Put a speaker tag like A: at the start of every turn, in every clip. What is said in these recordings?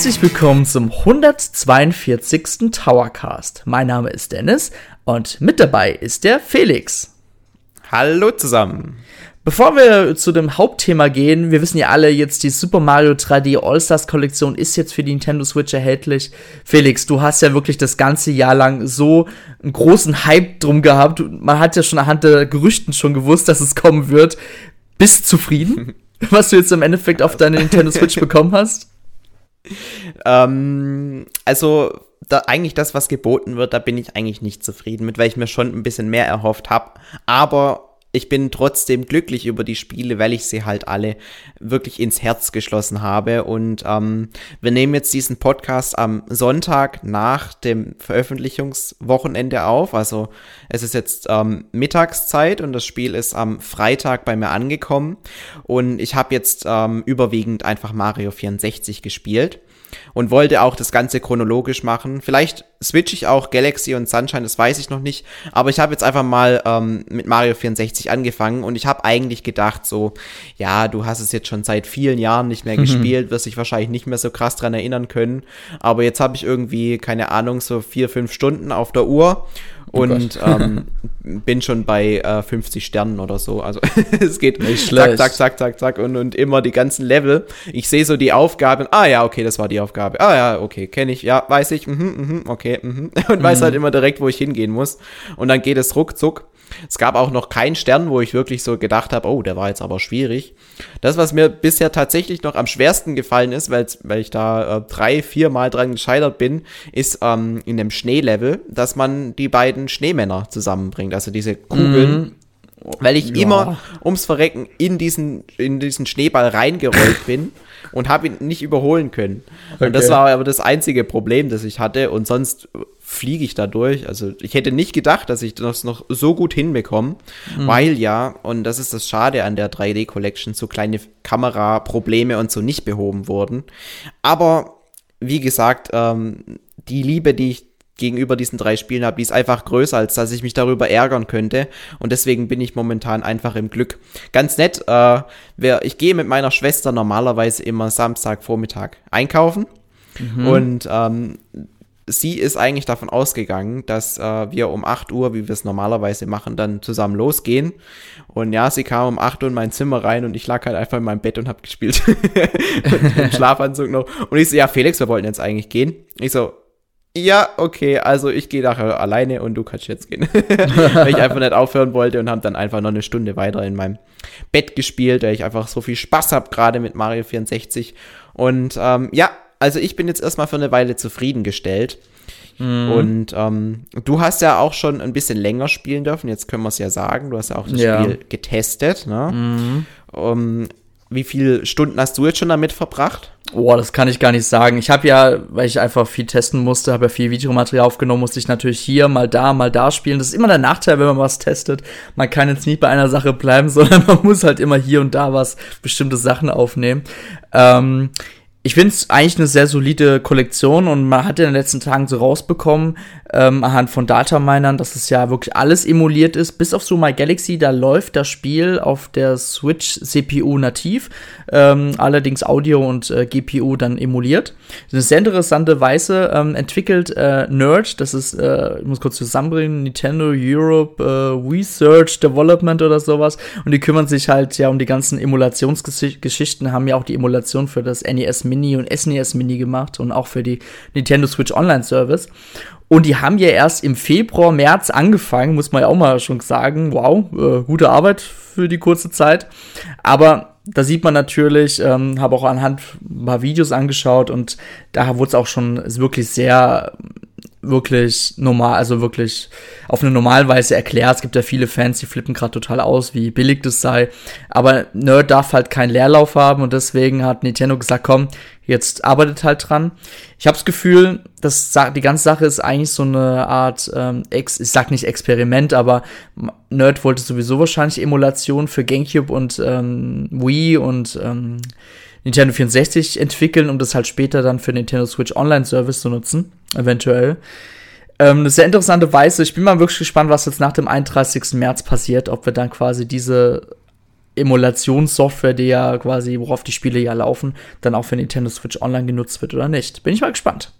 A: Herzlich willkommen zum 142. Towercast. Mein Name ist Dennis und mit dabei ist der Felix.
B: Hallo zusammen.
A: Bevor wir zu dem Hauptthema gehen, wir wissen ja alle jetzt, die Super Mario 3D All-Stars Kollektion ist jetzt für die Nintendo Switch erhältlich. Felix, du hast ja wirklich das ganze Jahr lang so einen großen Hype drum gehabt. Man hat ja schon anhand der Gerüchten schon gewusst, dass es kommen wird. Bist zufrieden, was du jetzt im Endeffekt auf deine Nintendo Switch bekommen hast?
B: Ähm, also da, eigentlich das, was geboten wird, da bin ich eigentlich nicht zufrieden mit, weil ich mir schon ein bisschen mehr erhofft habe. Aber ich bin trotzdem glücklich über die Spiele, weil ich sie halt alle wirklich ins Herz geschlossen habe. Und ähm, wir nehmen jetzt diesen Podcast am Sonntag nach dem Veröffentlichungswochenende auf. Also es ist jetzt ähm, Mittagszeit und das Spiel ist am Freitag bei mir angekommen. Und ich habe jetzt ähm, überwiegend einfach Mario 64 gespielt und wollte auch das Ganze chronologisch machen. Vielleicht switche ich auch Galaxy und Sunshine, das weiß ich noch nicht. Aber ich habe jetzt einfach mal ähm, mit Mario 64 angefangen und ich habe eigentlich gedacht, so, ja, du hast es jetzt schon seit vielen Jahren nicht mehr mhm. gespielt, wirst dich wahrscheinlich nicht mehr so krass dran erinnern können. Aber jetzt habe ich irgendwie, keine Ahnung, so vier, fünf Stunden auf der Uhr Oh und ähm, bin schon bei äh, 50 Sternen oder so. Also es geht Nicht zack, zack, zack, zack, zack und, und immer die ganzen Level. Ich sehe so die Aufgaben. Ah ja, okay, das war die Aufgabe. Ah ja, okay, kenne ich. Ja, weiß ich. Mhm, mhm, okay. Mhm. Und mhm. weiß halt immer direkt, wo ich hingehen muss. Und dann geht es ruckzuck. Es gab auch noch keinen Stern, wo ich wirklich so gedacht habe, oh, der war jetzt aber schwierig. Das, was mir bisher tatsächlich noch am schwersten gefallen ist, weil, weil ich da äh, drei, vier Mal dran gescheitert bin, ist ähm, in dem Schneelevel, dass man die beiden Schneemänner zusammenbringt. Also diese Kugeln. Mhm. Weil ich ja. immer ums Verrecken in diesen, in diesen Schneeball reingerollt bin und habe ihn nicht überholen können. Okay. Und das war aber das einzige Problem, das ich hatte. Und sonst fliege ich da durch. Also ich hätte nicht gedacht, dass ich das noch so gut hinbekomme, mhm. weil ja, und das ist das Schade an der 3D Collection, so kleine Kameraprobleme und so nicht behoben wurden. Aber wie gesagt, ähm, die Liebe, die ich gegenüber diesen drei Spielen habe, die ist einfach größer, als dass ich mich darüber ärgern könnte. Und deswegen bin ich momentan einfach im Glück. Ganz nett, äh, wer, ich gehe mit meiner Schwester normalerweise immer Samstagvormittag einkaufen. Mhm. Und ähm, sie ist eigentlich davon ausgegangen, dass äh, wir um 8 Uhr, wie wir es normalerweise machen, dann zusammen losgehen. Und ja, sie kam um 8 Uhr in mein Zimmer rein und ich lag halt einfach in meinem Bett und hab gespielt. Im Schlafanzug noch. Und ich so, ja, Felix, wir wollten jetzt eigentlich gehen. Ich so, ja, okay, also ich gehe nachher alleine und du kannst jetzt gehen. weil ich einfach nicht aufhören wollte und habe dann einfach noch eine Stunde weiter in meinem Bett gespielt, weil ich einfach so viel Spaß habe, gerade mit Mario 64. Und ähm, ja, also ich bin jetzt erstmal für eine Weile zufriedengestellt. Mhm. Und ähm, du hast ja auch schon ein bisschen länger spielen dürfen, jetzt können wir es ja sagen. Du hast ja auch das ja. Spiel getestet. Ne? Mhm. Um, wie viele Stunden hast du jetzt schon damit verbracht?
A: Boah, das kann ich gar nicht sagen. Ich habe ja, weil ich einfach viel testen musste, habe ja viel Videomaterial aufgenommen, musste ich natürlich hier mal da, mal da spielen. Das ist immer der Nachteil, wenn man was testet. Man kann jetzt nicht bei einer Sache bleiben, sondern man muss halt immer hier und da was, bestimmte Sachen aufnehmen. Ähm, ich finde es eigentlich eine sehr solide Kollektion und man hat in den letzten Tagen so rausbekommen, ähm, anhand von Dataminern, dass es ja wirklich alles emuliert ist. Bis auf so My Galaxy, da läuft das Spiel auf der Switch CPU nativ, ähm, allerdings Audio und äh, GPU dann emuliert. Das ist eine sehr interessante Weise ähm, entwickelt äh, Nerd, das ist, äh, ich muss kurz zusammenbringen, Nintendo Europe äh, Research Development oder sowas. Und die kümmern sich halt ja um die ganzen Emulationsgeschichten, haben ja auch die Emulation für das NES Mini und SNES Mini gemacht und auch für die Nintendo Switch Online Service. Und die haben ja erst im Februar, März angefangen, muss man ja auch mal schon sagen. Wow, äh, gute Arbeit für die kurze Zeit. Aber da sieht man natürlich, ähm, habe auch anhand ein paar Videos angeschaut und da wurde es auch schon wirklich sehr wirklich normal, also wirklich auf eine normale Weise erklärt. Es gibt ja viele Fans, die flippen gerade total aus, wie billig das sei. Aber Nerd darf halt keinen Leerlauf haben und deswegen hat Nintendo gesagt, komm, jetzt arbeitet halt dran. Ich habe das Gefühl, dass die ganze Sache ist eigentlich so eine Art, ähm, Ex ich sag nicht Experiment, aber Nerd wollte sowieso wahrscheinlich Emulation für GameCube und ähm, Wii und ähm, Nintendo 64 entwickeln, um das halt später dann für Nintendo Switch Online Service zu nutzen, eventuell. Ähm, eine sehr interessante Weise. Ich bin mal wirklich gespannt, was jetzt nach dem 31. März passiert, ob wir dann quasi diese Emulationssoftware, die ja quasi, worauf die Spiele ja laufen, dann auch für Nintendo Switch Online genutzt wird oder nicht. Bin ich mal gespannt.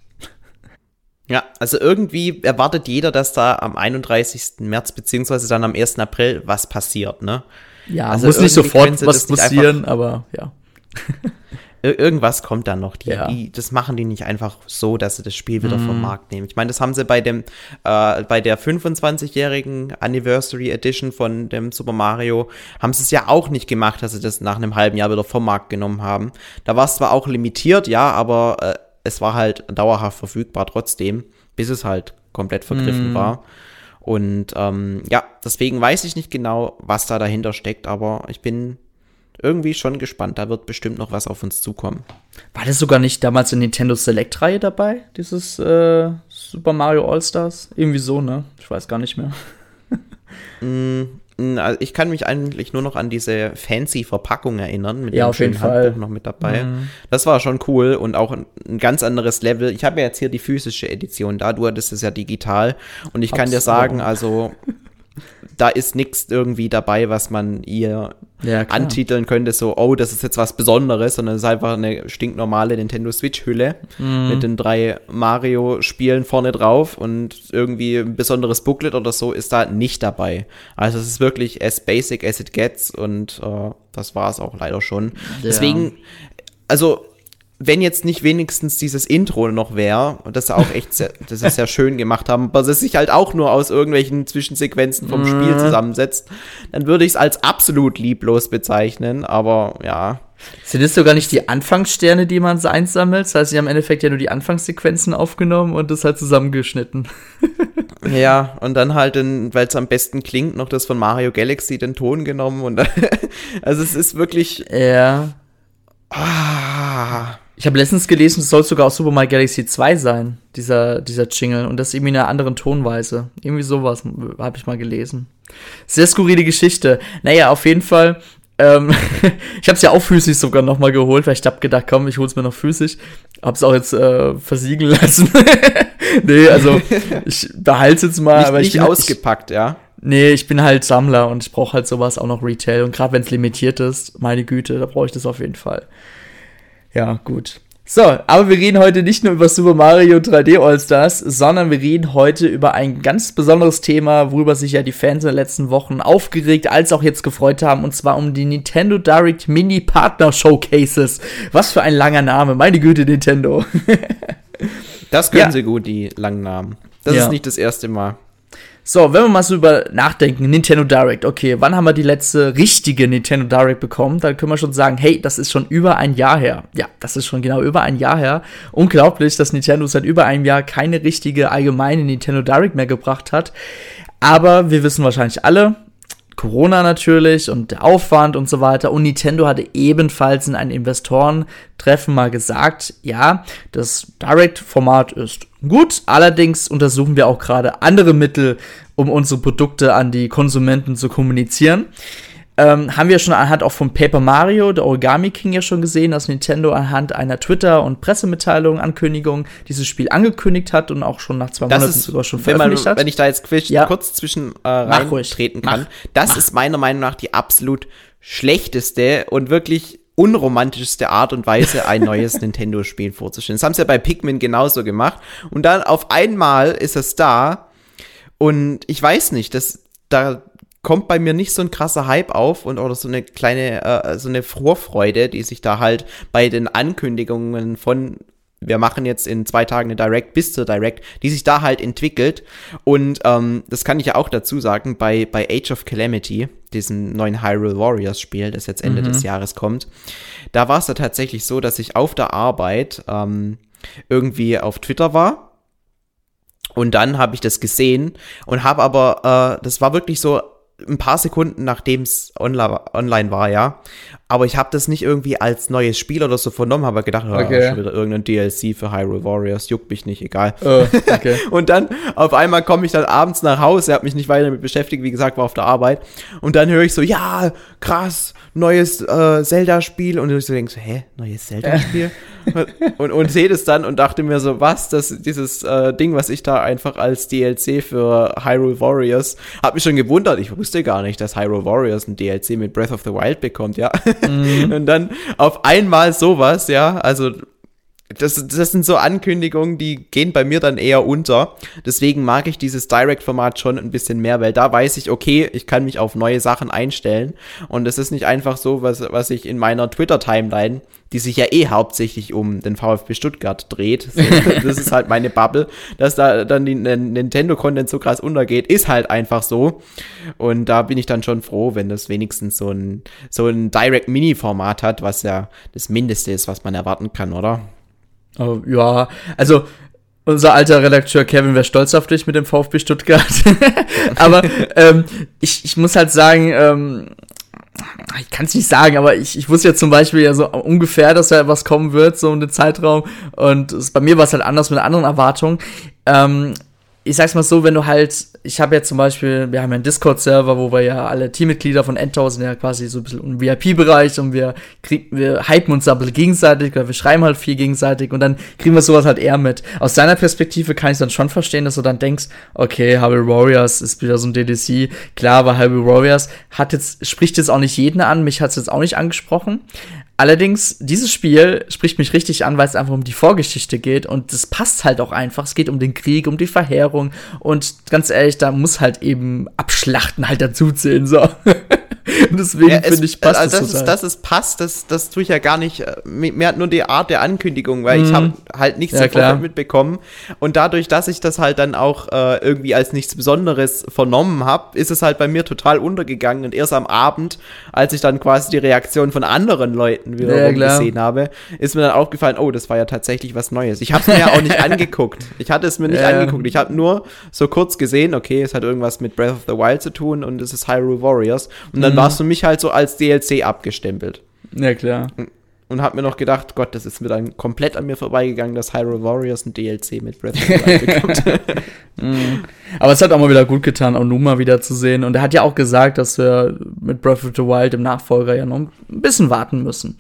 B: Ja, also irgendwie erwartet jeder, dass da am 31. März beziehungsweise dann am 1. April was passiert, ne?
A: Ja,
B: Also
A: muss nicht sofort was passieren, aber ja.
B: Ir irgendwas kommt dann noch. Die,
A: Ja.
B: die, das machen die nicht einfach so, dass sie das Spiel wieder
A: Mhm.
B: vom Markt nehmen. Ich meine, das haben sie bei dem, äh, bei der 25-jährigen Anniversary Edition von dem Super Mario, haben sie es ja auch nicht gemacht, dass sie das nach einem halben Jahr wieder vom Markt genommen haben. Da war es zwar auch limitiert, ja, aber äh, es war halt dauerhaft verfügbar trotzdem, bis es halt komplett vergriffen
A: Mhm.
B: war. Und ähm, ja, deswegen weiß ich nicht genau, was da dahinter steckt, aber ich bin irgendwie schon gespannt. Da wird bestimmt noch was auf uns zukommen.
A: War das sogar nicht damals in Nintendo Select-Reihe dabei? Dieses äh, Super Mario All-Stars? Irgendwie so, ne? Ich weiß gar nicht mehr.
B: Mm, also Ich kann mich eigentlich nur noch an diese fancy Verpackung erinnern, mit
A: Ja,
B: dem
A: auf jeden Fall.
B: Handbuch noch mit dabei.
A: Mhm.
B: Das war schon cool und auch ein, ein ganz anderes Level. Ich habe ja jetzt hier die physische Edition da, du hattest es ja digital und ich kann dir sagen, also da ist nichts irgendwie dabei, was man ihr
A: Ja,
B: antiteln könnte, so, oh, das ist jetzt was Besonderes, sondern es ist einfach eine stinknormale Nintendo Switch-Hülle
A: Mhm.
B: mit den drei Mario-Spielen vorne drauf und irgendwie ein besonderes Booklet oder so ist da nicht dabei. Also es ist wirklich as basic as it gets und äh, das war es auch leider schon. Deswegen, also wenn jetzt nicht wenigstens dieses Intro noch wäre, und das auch echt sehr, das ist sehr schön gemacht haben, was es sich halt auch nur aus irgendwelchen Zwischensequenzen vom Spiel zusammensetzt, dann würde ich es als absolut lieblos bezeichnen, aber ja.
A: Sind das sogar nicht die Anfangssterne, die man einsammelt? Das heißt, sie haben im Endeffekt ja nur die Anfangssequenzen aufgenommen und das halt zusammengeschnitten.
B: Ja, und dann halt, weil es am besten klingt, noch das von Mario Galaxy den Ton genommen und also es ist wirklich
A: Ja.
B: ah,
A: Ich habe letztens gelesen, es soll sogar aus Super Mario Galaxy 2 sein, dieser, dieser Jingle. Und das irgendwie in einer anderen Tonweise. Irgendwie sowas habe ich mal gelesen. Sehr skurrile Geschichte. Naja, auf jeden Fall. Ähm, ich habe es ja auch physisch sogar noch mal geholt, weil ich hab gedacht, komm, ich hol's mir noch physisch. Hab's auch jetzt äh, versiegeln lassen. nee, also ich behalte jetzt mal.
B: nicht,
A: aber ich
B: nicht
A: bin, ich,
B: ausgepackt, ja.
A: Nee, ich bin halt Sammler und ich brauche halt sowas auch noch Retail. Und gerade wenn es limitiert ist, meine Güte, da brauche ich das auf jeden Fall. Ja, gut. So, aber wir reden heute nicht nur über Super Mario 3D All-Stars, sondern wir reden heute über ein ganz besonderes Thema, worüber sich ja die Fans in den letzten Wochen aufgeregt als auch jetzt gefreut haben, und zwar um die Nintendo Direct Mini Partner Showcases. Was für ein langer Name, meine Güte, Nintendo.
B: Das können
A: Ja.
B: sie gut, die langen Namen. Das
A: Ja.
B: ist nicht das erste Mal.
A: So, wenn wir mal so über nachdenken, Nintendo Direct, okay, wann haben wir die letzte richtige Nintendo Direct bekommen? Dann können wir schon sagen, hey, das ist schon über ein Jahr her. Ja, das ist schon genau über ein Jahr her. Unglaublich, dass Nintendo seit über einem Jahr keine richtige allgemeine Nintendo Direct mehr gebracht hat. Aber wir wissen wahrscheinlich alle, Corona natürlich und der Aufwand und so weiter. Und Nintendo hatte ebenfalls in einem Investorentreffen mal gesagt, ja, das Direct-Format ist gut, allerdings untersuchen wir auch gerade andere Mittel, um unsere Produkte an die Konsumenten zu kommunizieren. Ähm, haben wir schon anhand auch von Paper Mario, der Origami King ja schon gesehen, dass Nintendo anhand einer Twitter- und Pressemitteilung, Ankündigung dieses Spiel angekündigt hat und auch schon nach zwei
B: Das
A: Monaten
B: ist,
A: sogar schon
B: wenn, man,
A: veröffentlicht hat.
B: wenn ich da jetzt
A: Ja.
B: kurz zwischen äh,
A: Mach
B: reintreten
A: Mach.
B: kann, das ist meiner Meinung nach die absolut schlechteste und wirklich unromantischste Art und Weise, ein neues Nintendo-Spiel vorzustellen. Das haben sie ja bei Pikmin genauso gemacht. Und dann auf einmal ist es da und ich weiß nicht, das, da kommt bei mir nicht so ein krasser Hype auf und oder so eine kleine, äh, so eine Vorfreude, die sich da halt bei den Ankündigungen von wir machen jetzt in zwei Tagen eine Direct bis zur Direct, die sich da halt entwickelt. Und ähm, das kann ich ja auch dazu sagen, bei, bei Age of Calamity, diesem neuen Hyrule Warriors Spiel, das jetzt Ende des Jahres kommt, da war es da tatsächlich so, dass ich auf der Arbeit ähm, irgendwie auf Twitter war. Und dann habe ich das gesehen und habe aber, äh, das war wirklich so ein paar Sekunden nachdem es online, war, ja. Aber ich habe das nicht irgendwie als neues Spiel oder so vernommen, habe gedacht, ja,
A: Okay.
B: schon wieder irgendein DLC für Hyrule Warriors, juckt mich nicht, egal.
A: Äh, okay.
B: Und dann auf einmal komme ich dann abends nach Hause, habe mich nicht weiter damit beschäftigt, wie gesagt, war auf der Arbeit. Und dann höre ich so, ja, krass, neues äh, Zelda-Spiel. Und ich so denke so, hä, neues Zelda-Spiel? und, und sehe das dann und dachte mir so, was, das, dieses äh, Ding, was ich da einfach als DLC für Hyrule Warriors, hab mich schon gewundert. Ich wusste gar nicht, dass Hyrule Warriors ein DLC mit Breath of the Wild bekommt, ja. Mhm. und dann auf einmal sowas, ja, also das, das sind so Ankündigungen, die gehen bei mir dann eher unter. Deswegen mag ich dieses Direct-Format schon ein bisschen mehr, weil da weiß ich, okay, ich kann mich auf neue Sachen einstellen. Und es ist nicht einfach so, was, was ich in meiner Twitter-Timeline, die sich ja eh hauptsächlich um den VfB Stuttgart dreht, das ist halt meine Bubble, dass da dann die Nintendo-Content so krass untergeht, ist halt einfach so. Und da bin ich dann schon froh, wenn das wenigstens so ein, so ein Direct-Mini-Format hat, was ja das Mindeste ist, was man erwarten kann, oder?
A: Oh, ja, also unser alter Redakteur Kevin wäre stolz auf dich mit dem VfB Stuttgart. aber ähm, ich, ich muss halt sagen, ähm, ich kann es nicht sagen, aber ich, ich wusste ja zum Beispiel ja so ungefähr, dass da was kommen wird, so um den Zeitraum. Und es, bei mir war es halt anders mit anderen Erwartungen. Ähm, ich sag's mal so, wenn du halt, ich habe ja zum Beispiel, wir haben ja einen Discord-Server, wo wir ja alle Teammitglieder von Endtower sind ja quasi so ein bisschen im VIP-Bereich und wir kriegen, wir hypen uns da ein bisschen gegenseitig oder wir schreiben halt viel gegenseitig und dann kriegen wir sowas halt eher mit. Aus deiner Perspektive kann ich dann schon verstehen, dass du dann denkst, okay, Hyrule Warriors ist wieder so ein DDC. Klar, aber Hyrule Warriors hat jetzt, spricht jetzt auch nicht jeden an, mich hat's jetzt auch nicht angesprochen. Allerdings, dieses Spiel spricht mich richtig an, weil es einfach um die Vorgeschichte geht und das passt halt auch einfach. Es geht um den Krieg, um die Verheerung und ganz ehrlich, da muss halt eben Abschlachten halt dazu zählen, so.
B: Deswegen ja, finde ich, passt also das, das ist, das ist passt, das, das tue ich ja gar nicht. Äh, mir hat nur die Art der Ankündigung, weil mhm. ich habe halt nichts ja, davon mitbekommen. Und dadurch, dass ich das halt dann auch äh, irgendwie als nichts Besonderes vernommen habe, ist es halt bei mir total untergegangen. Und erst am Abend, als ich dann quasi die Reaktion von anderen Leuten wiederum ja, gesehen habe, ist mir dann aufgefallen, oh, das war ja tatsächlich was Neues. Ich habe es mir ja auch nicht angeguckt. Ich hatte es mir nicht angeguckt. Ich habe nur so kurz gesehen, okay, es hat irgendwas mit Breath of the Wild zu tun und es ist Hyrule Warriors. Und dann mhm. War es für mich halt so als DLC abgestempelt.
A: Ja, klar.
B: Und hab mir noch gedacht, Gott, das ist mir dann komplett an mir vorbeigegangen, dass Hyrule Warriors ein DLC mit Breath of the Wild bekommt.
A: mm. Aber es hat auch mal wieder gut getan, Onuma wieder zu sehen. Und er hat ja auch gesagt, dass wir mit Breath of the Wild im Nachfolger ja noch ein bisschen warten müssen.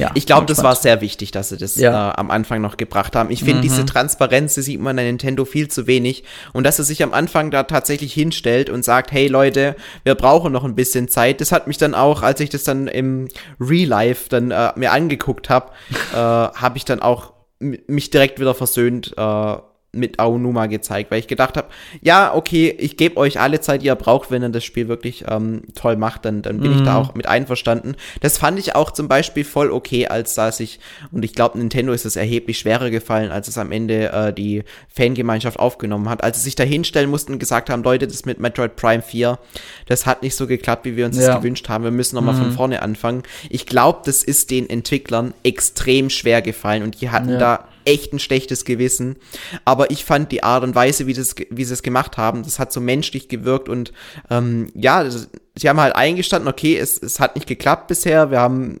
B: Ja, ich glaube, das war sehr wichtig, dass sie das ja. äh, am Anfang noch gebracht haben. Ich finde, mhm. diese Transparenz, die sieht man an Nintendo viel zu wenig. Und dass er sich am Anfang da tatsächlich hinstellt und sagt, hey Leute, wir brauchen noch ein bisschen Zeit. Das hat mich dann auch, als ich das dann im Real Life dann äh, mir angeguckt habe, äh, habe ich dann auch mich direkt wieder versöhnt äh, mit Aonuma gezeigt, weil ich gedacht habe, ja, okay, ich gebe euch alle Zeit, die ihr braucht, wenn ihr das Spiel wirklich ähm, toll macht, dann, dann bin mhm. ich da mhm. auch mit einverstanden. Das fand ich auch zum Beispiel voll okay, als dass ich, und ich glaube, Nintendo ist es erheblich schwerer gefallen, als es am Ende äh, die Fangemeinschaft aufgenommen hat, als sie sich da hinstellen mussten und gesagt haben, Leute, das mit Metroid Prime 4, das hat nicht so geklappt, wie wir uns ja. das gewünscht haben, wir müssen nochmal mhm. von vorne anfangen. Ich glaube, das ist den Entwicklern extrem schwer gefallen und die hatten ja. da echt ein schlechtes Gewissen. Aber ich fand die Art und Weise, wie, das, wie sie es gemacht haben, das hat so menschlich gewirkt und ähm, ja, sie haben halt eingestanden, okay, es, es hat nicht geklappt bisher, wir haben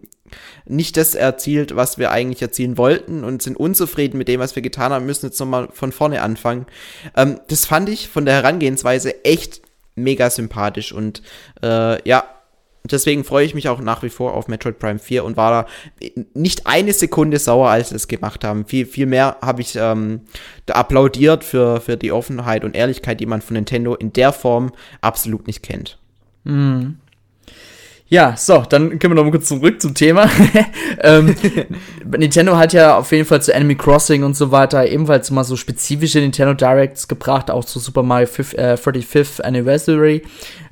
B: nicht das erzielt, was wir eigentlich erzielen wollten und sind unzufrieden mit dem, was wir getan haben, müssen jetzt nochmal von vorne anfangen. Ähm, das fand ich von der Herangehensweise echt mega sympathisch und äh, ja, Deswegen freue ich mich auch nach wie vor auf Metroid Prime 4 und war da nicht eine Sekunde sauer, als sie es gemacht haben. Viel, viel mehr habe ich ähm, da applaudiert für, für die Offenheit und Ehrlichkeit, die man von Nintendo in der Form absolut nicht kennt.
A: Mhm. Ja, so, dann können wir noch mal kurz zurück zum Thema. ähm, Nintendo hat ja auf jeden Fall zu Enemy Crossing und so weiter ebenfalls mal so spezifische Nintendo Directs gebracht, auch zu Super Mario 5, äh, 35th Anniversary.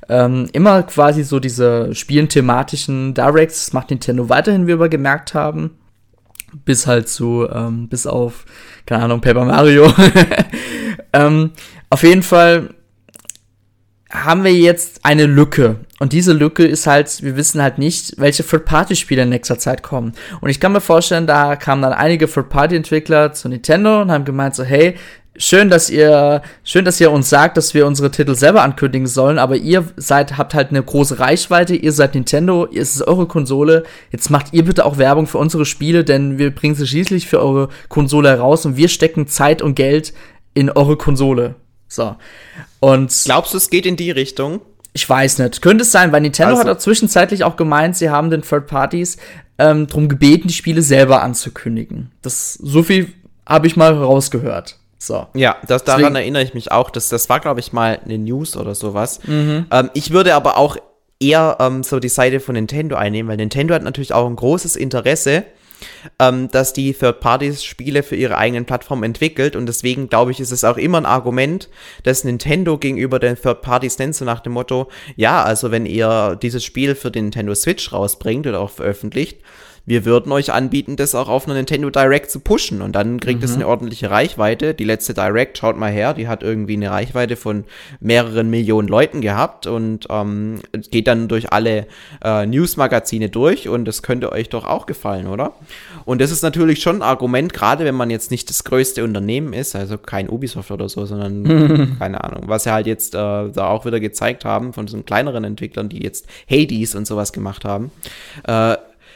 A: Ähm, immer quasi so diese spielen-thematischen Directs, das macht Nintendo weiterhin, wie wir gemerkt haben. Bis halt zu, ähm, bis auf, keine Ahnung, Paper Mario. ähm, auf jeden Fall haben wir jetzt eine Lücke. Und diese Lücke ist halt, wir wissen halt nicht, welche Third-Party-Spiele in nächster Zeit kommen. Und ich kann mir vorstellen, da kamen dann einige Third-Party-Entwickler zu Nintendo und haben gemeint so, hey, schön, dass ihr, schön, dass ihr uns sagt, dass wir unsere Titel selber ankündigen sollen, aber ihr seid, habt halt eine große Reichweite, ihr seid Nintendo, es ist eure Konsole, jetzt macht ihr bitte auch Werbung für unsere Spiele, denn wir bringen sie schließlich für eure Konsole heraus und wir stecken Zeit und Geld in eure Konsole. So. Und
B: glaubst du, es geht in die Richtung?
A: Ich weiß nicht. Könnte es sein, weil Nintendo
B: Also-
A: hat auch zwischenzeitlich auch gemeint, sie haben den Third Parties ähm, darum gebeten, die Spiele selber anzukündigen. Das so viel habe ich mal rausgehört. So.
B: Ja, das, daran
A: Deswegen-
B: erinnere ich mich auch. Das, das war, glaube ich, mal eine News oder sowas. Ähm, ich würde aber auch eher ähm, so die Seite von Nintendo einnehmen, weil Nintendo hat natürlich auch ein großes Interesse, ähm, dass die Third-Parties-Spiele für ihre eigenen Plattformen entwickelt. Und deswegen, glaube ich, ist es auch immer ein Argument, dass Nintendo gegenüber den Third-Parties nennt, so nach dem Motto, ja, also wenn ihr dieses Spiel für den Nintendo Switch rausbringt oder auch veröffentlicht, wir würden euch anbieten, das auch auf einer Nintendo Direct zu pushen. Und dann kriegt es eine ordentliche Reichweite. Die letzte Direct, schaut mal her, die hat irgendwie eine Reichweite von mehreren Millionen Leuten gehabt. Und ähm, geht dann durch alle äh, Newsmagazine durch. Und das könnte euch doch auch gefallen, oder? Und das ist natürlich schon ein Argument, gerade wenn man jetzt nicht das größte Unternehmen ist, also kein Ubisoft oder so, sondern keine Ahnung, was sie halt jetzt äh, da auch wieder gezeigt haben von so kleineren Entwicklern, die jetzt Hades und sowas gemacht haben, äh,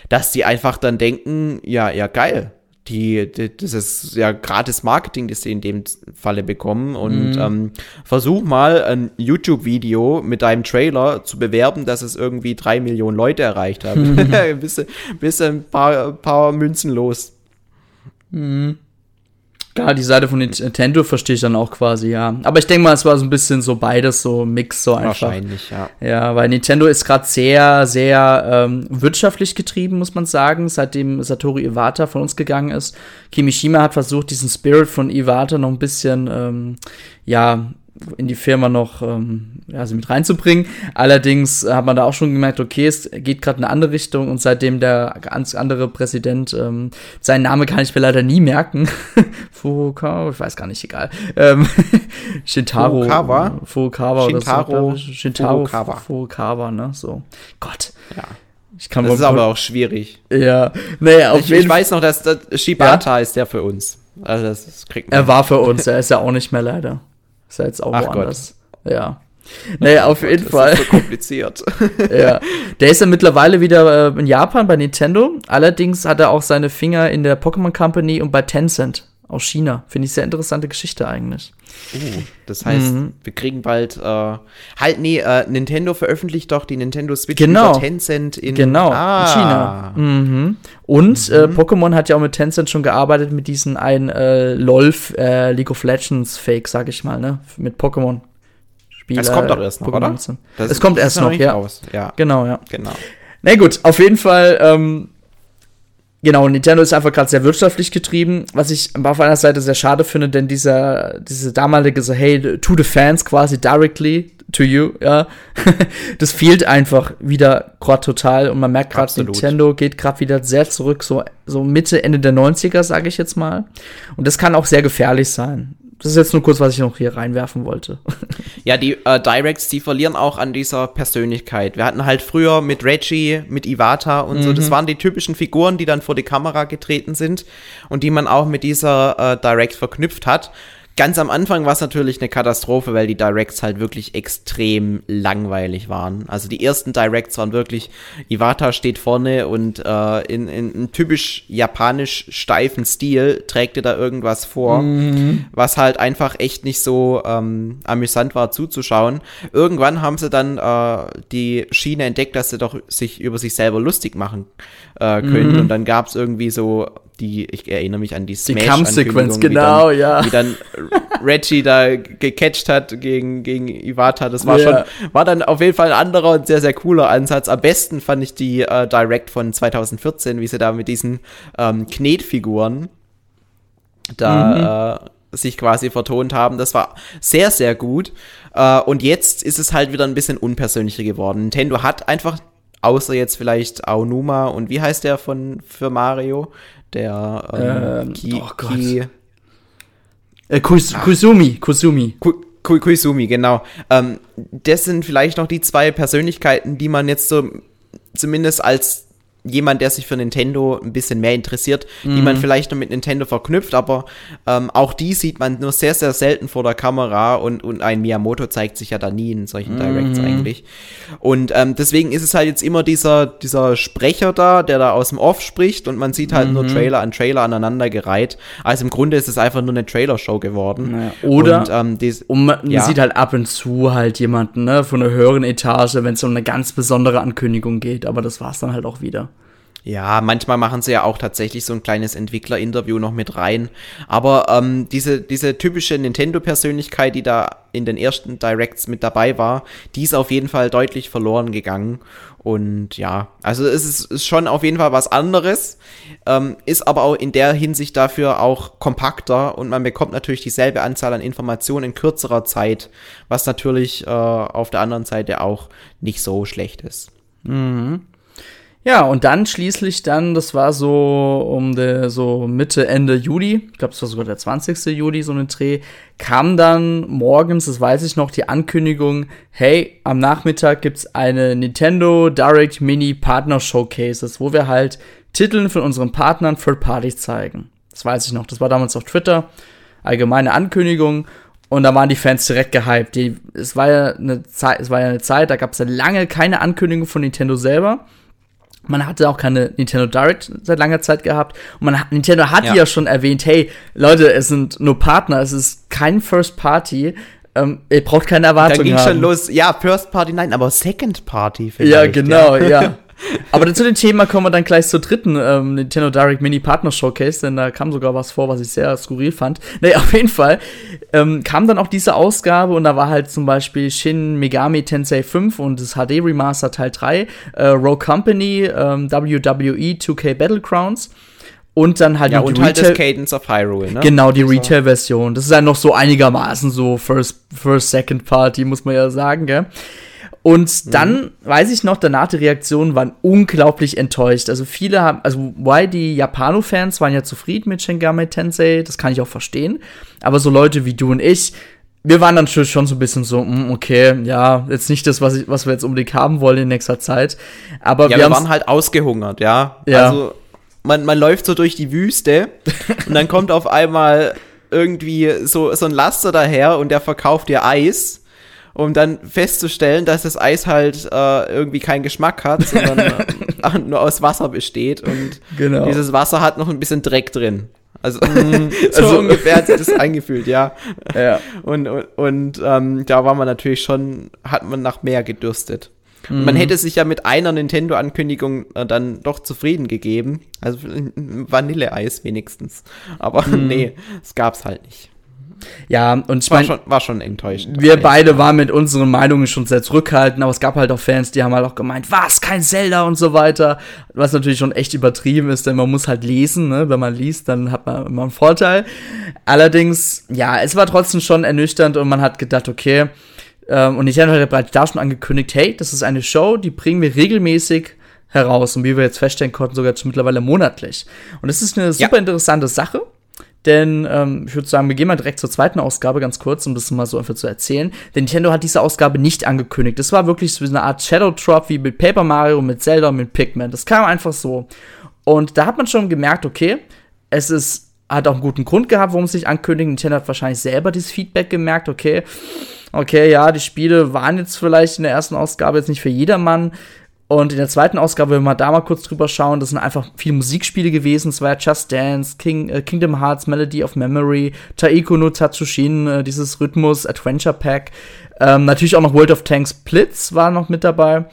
B: dass die einfach dann denken, ja, ja, geil. Die, die, das ist ja gratis Marketing, das sie in dem Falle bekommen. Und ähm, versuch mal ein YouTube-Video mit deinem Trailer zu bewerben, dass es irgendwie drei Millionen Leute erreicht hat. bist, bist ein paar, paar Münzen los.
A: Ja, die Seite von Nintendo verstehe ich dann auch quasi, ja. Aber ich denke mal, es war so ein bisschen so beides, so Mix, so einfach.
B: Wahrscheinlich, ja.
A: Ja, weil Nintendo ist gerade sehr, sehr ähm, wirtschaftlich getrieben, muss man sagen, seitdem Satoru Iwata von uns gegangen ist. Kimishima hat versucht, diesen Spirit von Iwata noch ein bisschen, ähm, ja, in die Firma noch ähm, ja, also mit reinzubringen. Allerdings hat man da auch schon gemerkt, okay, es geht gerade in eine andere Richtung und seitdem der ganz andere Präsident, ähm, seinen Namen kann ich mir leider nie merken. Furukawa, ich weiß gar nicht, egal. Ähm, Shintaro.
B: Furukawa?
A: Furukawa oder so.
B: Shintaro.
A: Shintaro
B: Furukawa.
A: Furukawa, ne? So. Gott.
B: ja.
A: Ich kann
B: Das ist aber auch schwierig.
A: Ja. Naja, auf
B: Ich,
A: jeden
B: ich weiß noch, dass das Shibata ist der für uns. Also das, das kriegt man.
A: Er war für uns, er ist ja auch nicht mehr leider. Ist ja jetzt auch
B: Ach Gott.
A: woanders. Ja. Naja, auf jeden
B: das
A: Fall.
B: ist so kompliziert.
A: ja. Der ist ja mittlerweile wieder äh, in Japan bei Nintendo. Allerdings hat er auch seine Finger in der Pokémon Company und bei Tencent aus China. Finde ich sehr interessante Geschichte eigentlich.
B: Uh, das heißt,
A: Mhm.
B: wir kriegen bald, äh, halt, nee, äh, Nintendo veröffentlicht doch die Nintendo Switch
A: Genau.
B: über Tencent in,
A: Genau,
B: ah,
A: in China. Mhm. Und äh, Pokémon hat ja auch mit Tencent schon gearbeitet mit diesen ein äh, LOL äh, League of Legends Fake, sag ich mal, ne? Mit Pokémon. Spieler,
B: Das kommt doch erst noch,
A: Pokémon
B: oder?
A: es kommt erst noch,
B: nicht
A: ja.
B: Raus. Ja,
A: Genau, ja.
B: genau.
A: Na gut, auf jeden Fall, ähm, genau, Nintendo ist einfach gerade sehr wirtschaftlich getrieben, was ich auf einer Seite sehr schade finde, denn dieser, diese damalige so, hey, to the fans quasi directly to you, ja, das fehlt einfach wieder gerade total und man merkt gerade. Nintendo geht gerade wieder sehr zurück, so, so Mitte, Ende der 90er, sage ich jetzt mal. Und das kann auch sehr gefährlich sein. Das ist jetzt nur kurz, was ich noch hier reinwerfen wollte.
B: Ja, die äh, Directs, die verlieren auch an dieser Persönlichkeit. Wir hatten halt früher mit Reggie, mit Iwata und so,
A: Mhm.
B: das waren die typischen Figuren, die dann vor die Kamera getreten sind und die man auch mit dieser äh, Direct verknüpft hat. Ganz am Anfang war es natürlich eine Katastrophe, weil die Directs halt wirklich extrem langweilig waren. Also die ersten Directs waren wirklich, Iwata steht vorne und äh, in, in einem typisch japanisch steifen Stil trägt er da irgendwas vor, was halt einfach echt nicht so ähm, amüsant war zuzuschauen. Irgendwann haben sie dann äh, die Schiene entdeckt, dass sie doch sich über sich selber lustig machen äh, können. Und dann gab es irgendwie so die, ich erinnere mich an die Smash
A: Kampfsequenz,
B: Ankündigung,
A: genau,
B: wie dann,
A: ja.
B: Wie dann Reggie da gecatcht hat gegen, gegen Iwata. Das war
A: Ja.
B: schon, war dann auf jeden Fall ein anderer und sehr, sehr cooler Ansatz. Am besten fand ich die äh, Direct von 2014, wie sie da mit diesen ähm, Knetfiguren da äh, sich quasi vertont haben. Das war sehr, sehr gut. Äh, und jetzt ist es halt wieder ein bisschen unpersönlicher geworden. Nintendo hat einfach, außer jetzt vielleicht Aonuma und wie heißt der von für Mario? Der ähm,
A: Ähm,
B: Ki,
A: oh Gott.
B: Ki,
A: Äh, Kus Kusumi, Kusumi.
B: Ku- Ku- Kuisumi, genau. Ähm, das sind vielleicht noch die zwei Persönlichkeiten, die man jetzt so zumindest als jemand, der sich für Nintendo ein bisschen mehr interessiert, mhm. die man vielleicht noch mit Nintendo verknüpft, aber ähm, auch die sieht man nur sehr, sehr selten vor der Kamera und, und ein Miyamoto zeigt sich ja da nie in solchen Directs mhm. eigentlich. Und ähm, deswegen ist es halt jetzt immer dieser, dieser Sprecher da, der da aus dem Off spricht und man sieht halt mhm. nur Trailer an Trailer aneinandergereiht. Also im Grunde ist es einfach nur eine Trailer-Show geworden.
A: Naja. Oder und, ähm, dies, und man ja. sieht halt ab und zu halt jemanden ne, von einer höheren Etage, wenn es um eine ganz besondere Ankündigung geht, aber das war's dann halt auch wieder.
B: Ja, manchmal machen sie ja auch tatsächlich so ein kleines Entwickler-Interview noch mit rein. Aber ähm, diese, diese typische Nintendo-Persönlichkeit, die da in den ersten Directs mit dabei war, die ist auf jeden Fall deutlich verloren gegangen. Und ja, also es ist, ist schon auf jeden Fall was anderes, ähm, ist aber auch in der Hinsicht dafür auch kompakter und man bekommt natürlich dieselbe Anzahl an Informationen in kürzerer Zeit, was natürlich äh, auf der anderen Seite auch nicht so schlecht ist.
A: Mhm. Ja, und dann schließlich dann, das war so um der, so Mitte, Ende Juli, ich glaube, es war sogar der 20. Juli, so ein Dreh, kam dann morgens, das weiß ich noch, die Ankündigung, hey, am Nachmittag gibt's eine Nintendo Direct Mini Partner Showcases, wo wir halt Titeln von unseren Partnern Third Parties zeigen. Das weiß ich noch, das war damals auf Twitter, allgemeine Ankündigung. Und da waren die Fans direkt gehypt. Die, es war ja eine Zeit, es war ja eine Zeit, da gab es ja lange keine Ankündigung von Nintendo selber. Man hatte auch keine Nintendo Direct seit langer Zeit gehabt. Und man hat, Nintendo hat ja. ja schon erwähnt, hey, Leute, es sind nur Partner, es ist kein First Party. Ähm, ihr braucht keine Erwartungen. Da ging
B: schon los, ja, First Party, nein, aber Second Party
A: vielleicht. Ja, genau, ja. ja. Aber zu dem Thema kommen wir dann gleich zur dritten ähm, Nintendo Direct Mini Partner Showcase, denn da kam sogar was vor, was ich sehr skurril fand. Naja, auf jeden Fall ähm, kam dann auch diese Ausgabe und da war halt zum Beispiel Shin Megami Tensei 5 und das HD Remaster Teil 3, äh, Row Company, ähm, WWE 2K Battlegrounds. Und dann halt
B: ja, und halt das Cadence of Hyrule, ne?
A: Genau, die Retail-Version. Das ist halt noch so einigermaßen so First, First, Second Party, muss man ja sagen, gell? Und dann mhm. weiß ich noch, danach die Reaktionen waren unglaublich enttäuscht. Also viele haben, also why die Japano-Fans waren ja zufrieden mit Shingame Tensei, das kann ich auch verstehen. Aber so Leute wie du und ich, wir waren dann schon so ein bisschen so, mm, okay, ja, jetzt nicht das, was, ich, was wir jetzt unbedingt haben wollen in nächster Zeit. Aber
B: ja, wir, wir waren halt ausgehungert, ja. ja. Also man, man läuft so durch die Wüste und dann kommt auf einmal irgendwie so, so ein Laster daher und der verkauft dir Eis um dann festzustellen, dass das Eis halt äh, irgendwie keinen Geschmack hat, sondern äh, nur aus Wasser besteht und genau. dieses Wasser hat noch ein bisschen Dreck drin. Also, mm, so also, ungefähr hat sich das angefühlt, ja. ja. Und, und, und ähm, da war man natürlich schon, hat man nach mehr gedürstet. Mhm. Man hätte sich ja mit einer Nintendo-Ankündigung äh, dann doch zufrieden gegeben. Also Vanilleeis wenigstens. Aber mhm. nee, es gab's halt nicht.
A: Ja, und
B: ich war, mein, schon, war schon enttäuschend.
A: Wir beide waren mit unseren Meinungen schon sehr zurückhaltend, aber es gab halt auch Fans, die haben halt auch gemeint, was, kein Zelda und so weiter. Was natürlich schon echt übertrieben ist, denn man muss halt lesen, ne? Wenn man liest, dann hat man immer einen Vorteil. Allerdings, ja, es war trotzdem schon ernüchternd und man hat gedacht, okay, ähm, und ich hatte halt bereits da schon angekündigt, hey, das ist eine Show, die bringen wir regelmäßig heraus und wie wir jetzt feststellen konnten, sogar mittlerweile monatlich. Und das ist eine super ja. interessante Sache. Denn ähm, ich würde sagen, wir gehen mal direkt zur zweiten Ausgabe ganz kurz, um das mal so einfach zu erzählen. Denn Nintendo hat diese Ausgabe nicht angekündigt. Das war wirklich so eine Art Shadow Drop wie mit Paper Mario, mit Zelda, mit Pikmin. Das kam einfach so. Und da hat man schon gemerkt, okay, es ist hat auch einen guten Grund gehabt, warum es sich ankündigt. Nintendo hat wahrscheinlich selber dieses Feedback gemerkt, okay, okay, ja, die Spiele waren jetzt vielleicht in der ersten Ausgabe jetzt nicht für jedermann. Und in der zweiten Ausgabe, wenn wir da mal kurz drüber schauen, das sind einfach viele Musikspiele gewesen. Es war ja Just Dance, King, äh, Kingdom Hearts, Melody of Memory, Taiko no Tatsushin, äh, dieses Rhythmus, Adventure Pack. Ähm, natürlich auch noch World of Tanks Blitz war noch mit dabei.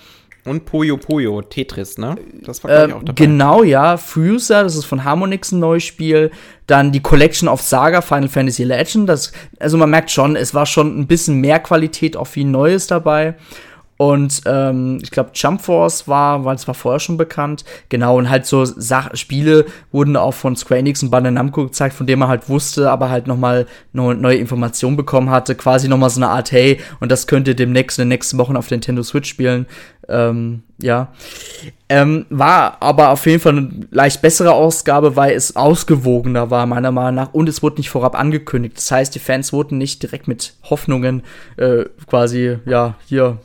B: Und Puyo Puyo, Tetris, ne?
A: Das war, äh, auch dabei. Genau, ja. Fuser, das ist von Harmonix ein neues Spiel. Dann die Collection of Saga, Final Fantasy Legend. Das, also man merkt schon, es war schon ein bisschen mehr Qualität, auch viel Neues dabei. Und ähm, ich glaube, Jump Force war, weil es war vorher schon bekannt. Genau, und halt so Sach Spiele wurden auch von Square Enix und Bandai Namco gezeigt, von denen man halt wusste, aber halt nochmal noch neue Informationen bekommen hatte. Quasi nochmal so eine Art, hey, und das könnt ihr demnächst in den nächsten Wochen auf Nintendo Switch spielen. Ähm, ja. Ähm, war aber auf jeden Fall eine leicht bessere Ausgabe, weil es ausgewogener war, meiner Meinung nach. Und es wurde nicht vorab angekündigt. Das heißt, die Fans wurden nicht direkt mit Hoffnungen äh, quasi, ja, hier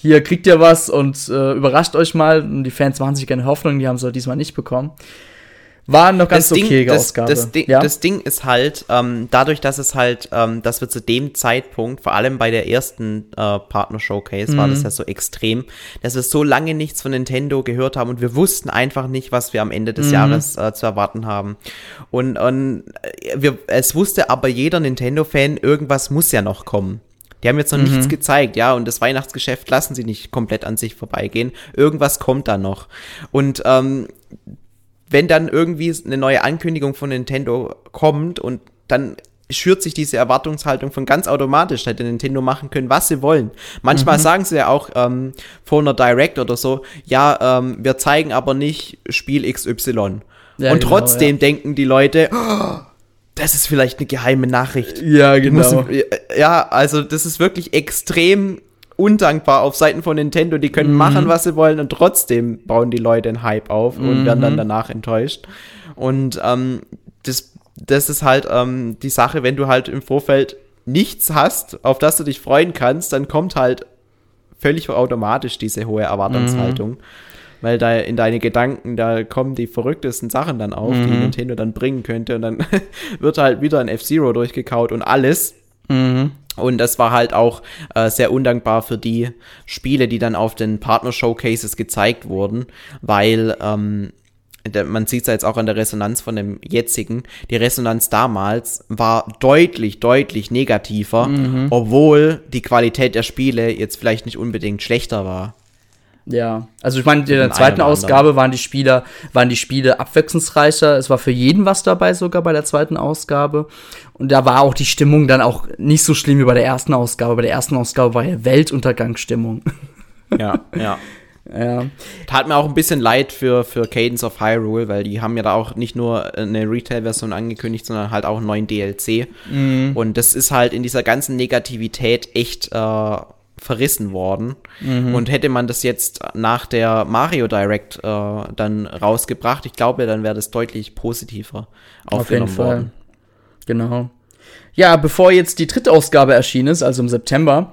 A: hier kriegt ihr was und äh, überrascht euch mal. Und die Fans machen sich gerne Hoffnung, die haben sie diesmal nicht bekommen. War noch ganz
B: das
A: okay
B: Ding,
A: Ausgabe.
B: Das, das, Ding, ja? das Ding ist halt, ähm, dadurch, dass es halt, ähm, dass wir zu dem Zeitpunkt, vor allem bei der ersten äh, Partner-Showcase, mhm. war das ja so extrem, dass wir so lange nichts von Nintendo gehört haben und wir wussten einfach nicht, was wir am Ende des mhm. Jahres äh, zu erwarten haben. Und, und äh, wir, es wusste aber jeder Nintendo-Fan, irgendwas muss ja noch kommen. Die haben jetzt noch mhm. nichts gezeigt, ja, und das Weihnachtsgeschäft lassen sie nicht komplett an sich vorbeigehen. Irgendwas kommt da noch. Und ähm, wenn dann irgendwie eine neue Ankündigung von Nintendo kommt und dann schürt sich diese Erwartungshaltung von ganz automatisch. Hätte Nintendo machen können, was sie wollen. Manchmal mhm. sagen sie ja auch ähm, vor einer Direct oder so, ja, ähm, wir zeigen aber nicht Spiel XY. Ja, und genau, trotzdem ja. denken die Leute, oh, das ist vielleicht eine geheime Nachricht.
A: Ja, genau.
B: Muss, ja, also das ist wirklich extrem undankbar auf Seiten von Nintendo. Die können mhm. machen, was sie wollen und trotzdem bauen die Leute einen Hype auf und mhm. werden dann danach enttäuscht. Und ähm, das, das ist halt ähm, die Sache, wenn du halt im Vorfeld nichts hast, auf das du dich freuen kannst, dann kommt halt völlig automatisch diese hohe Erwartungshaltung. Mhm. Weil da in deine Gedanken, da kommen die verrücktesten Sachen dann auf, die mhm. Nintendo dann bringen könnte. Und dann wird halt wieder ein F-Zero durchgekaut und alles. Mhm. Und das war halt auch äh, sehr undankbar für die Spiele, die dann auf den Partner-Showcases gezeigt wurden, weil ähm, man sieht es ja jetzt auch an der Resonanz von dem jetzigen, die Resonanz damals war deutlich, deutlich negativer, mhm. obwohl die Qualität der Spiele jetzt vielleicht nicht unbedingt schlechter war.
A: Ja, also ich meine, in der zweiten Ausgabe waren die Spieler, waren die Spiele abwechslungsreicher. Es war für jeden was dabei, sogar bei der zweiten Ausgabe. Und da war auch die Stimmung dann auch nicht so schlimm wie bei der ersten Ausgabe. Bei der ersten Ausgabe war ja Weltuntergangsstimmung.
B: Ja, ja. Ja. Tat mir auch ein bisschen leid für, für Cadence of Hyrule, weil die haben ja da auch nicht nur eine Retail-Version angekündigt, sondern halt auch einen neuen DLC. Mhm. Und das ist halt in dieser ganzen Negativität echt äh, verrissen worden. Mhm. Und hätte man das jetzt nach der Mario Direct äh, dann rausgebracht, ich glaube, dann wäre das deutlich positiver aufgenommen Auf jeden worden. Fall.
A: Genau. Ja, bevor jetzt die dritte Ausgabe erschienen ist, also im September,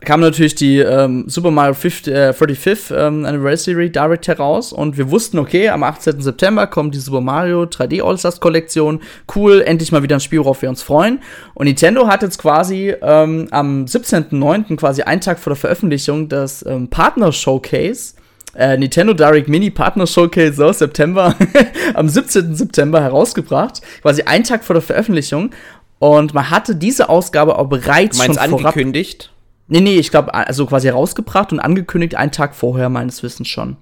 A: kam natürlich die ähm, Super Mario 50, äh, 35th ähm, Anniversary Direct heraus und wir wussten, okay, am 18. September kommt die Super Mario 3D All-Stars Kollektion. Cool, endlich mal wieder ein Spiel, worauf wir uns freuen. Und Nintendo hat jetzt quasi ähm, am 17.09., quasi einen Tag vor der Veröffentlichung, das ähm, Partner Showcase äh, Nintendo Direct Mini Partner Showcase so September, am 17. September herausgebracht, quasi einen Tag vor der Veröffentlichung. Und man hatte diese Ausgabe auch bereits
B: schon angekündigt.
A: Nee, nee, ich glaube, also quasi rausgebracht und angekündigt einen Tag vorher meines Wissens schon.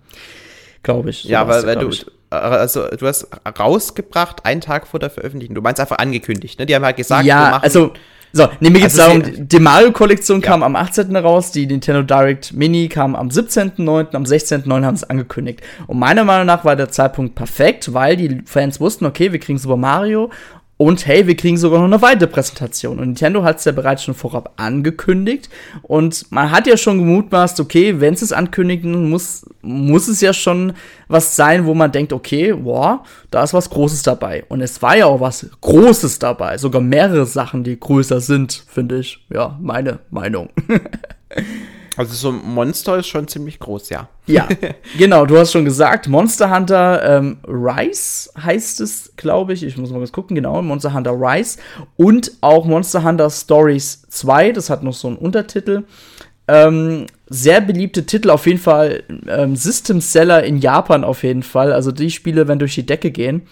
A: Glaube ich.
B: So ja, weil, weil du, also du hast rausgebracht einen Tag vor der Veröffentlichung. Du meinst einfach angekündigt, ne? Die haben halt gesagt,
A: ja, also so, nee, mir geht's also darum, die Mario-Kollektion ja. kam am 18. raus, die Nintendo Direct Mini kam am 17.9., am 16.9. haben sie angekündigt. Und meiner Meinung nach war der Zeitpunkt perfekt, weil die Fans wussten, okay, wir kriegen Super Mario und hey, wir kriegen sogar noch eine weitere Präsentation. Und Nintendo hat es ja bereits schon vorab angekündigt. Und man hat ja schon gemutmaßt, okay, wenn sie es ankündigen, muss, muss es ja schon was sein, wo man denkt, okay, boah, da ist was Großes dabei. Und es war ja auch was Großes dabei. Sogar mehrere Sachen, die größer sind, finde ich. Ja, meine Meinung.
B: Also so ein Monster ist schon ziemlich groß, ja.
A: Ja, genau, du hast schon gesagt, Monster Hunter ähm, Rise heißt es, glaube ich. Ich muss mal kurz gucken, genau, Monster Hunter Rise. Und auch Monster Hunter Stories 2, das hat noch so einen Untertitel. Ähm, sehr beliebte Titel, auf jeden Fall ähm, System Seller in Japan auf jeden Fall. Also die Spiele, wenn durch die Decke gehen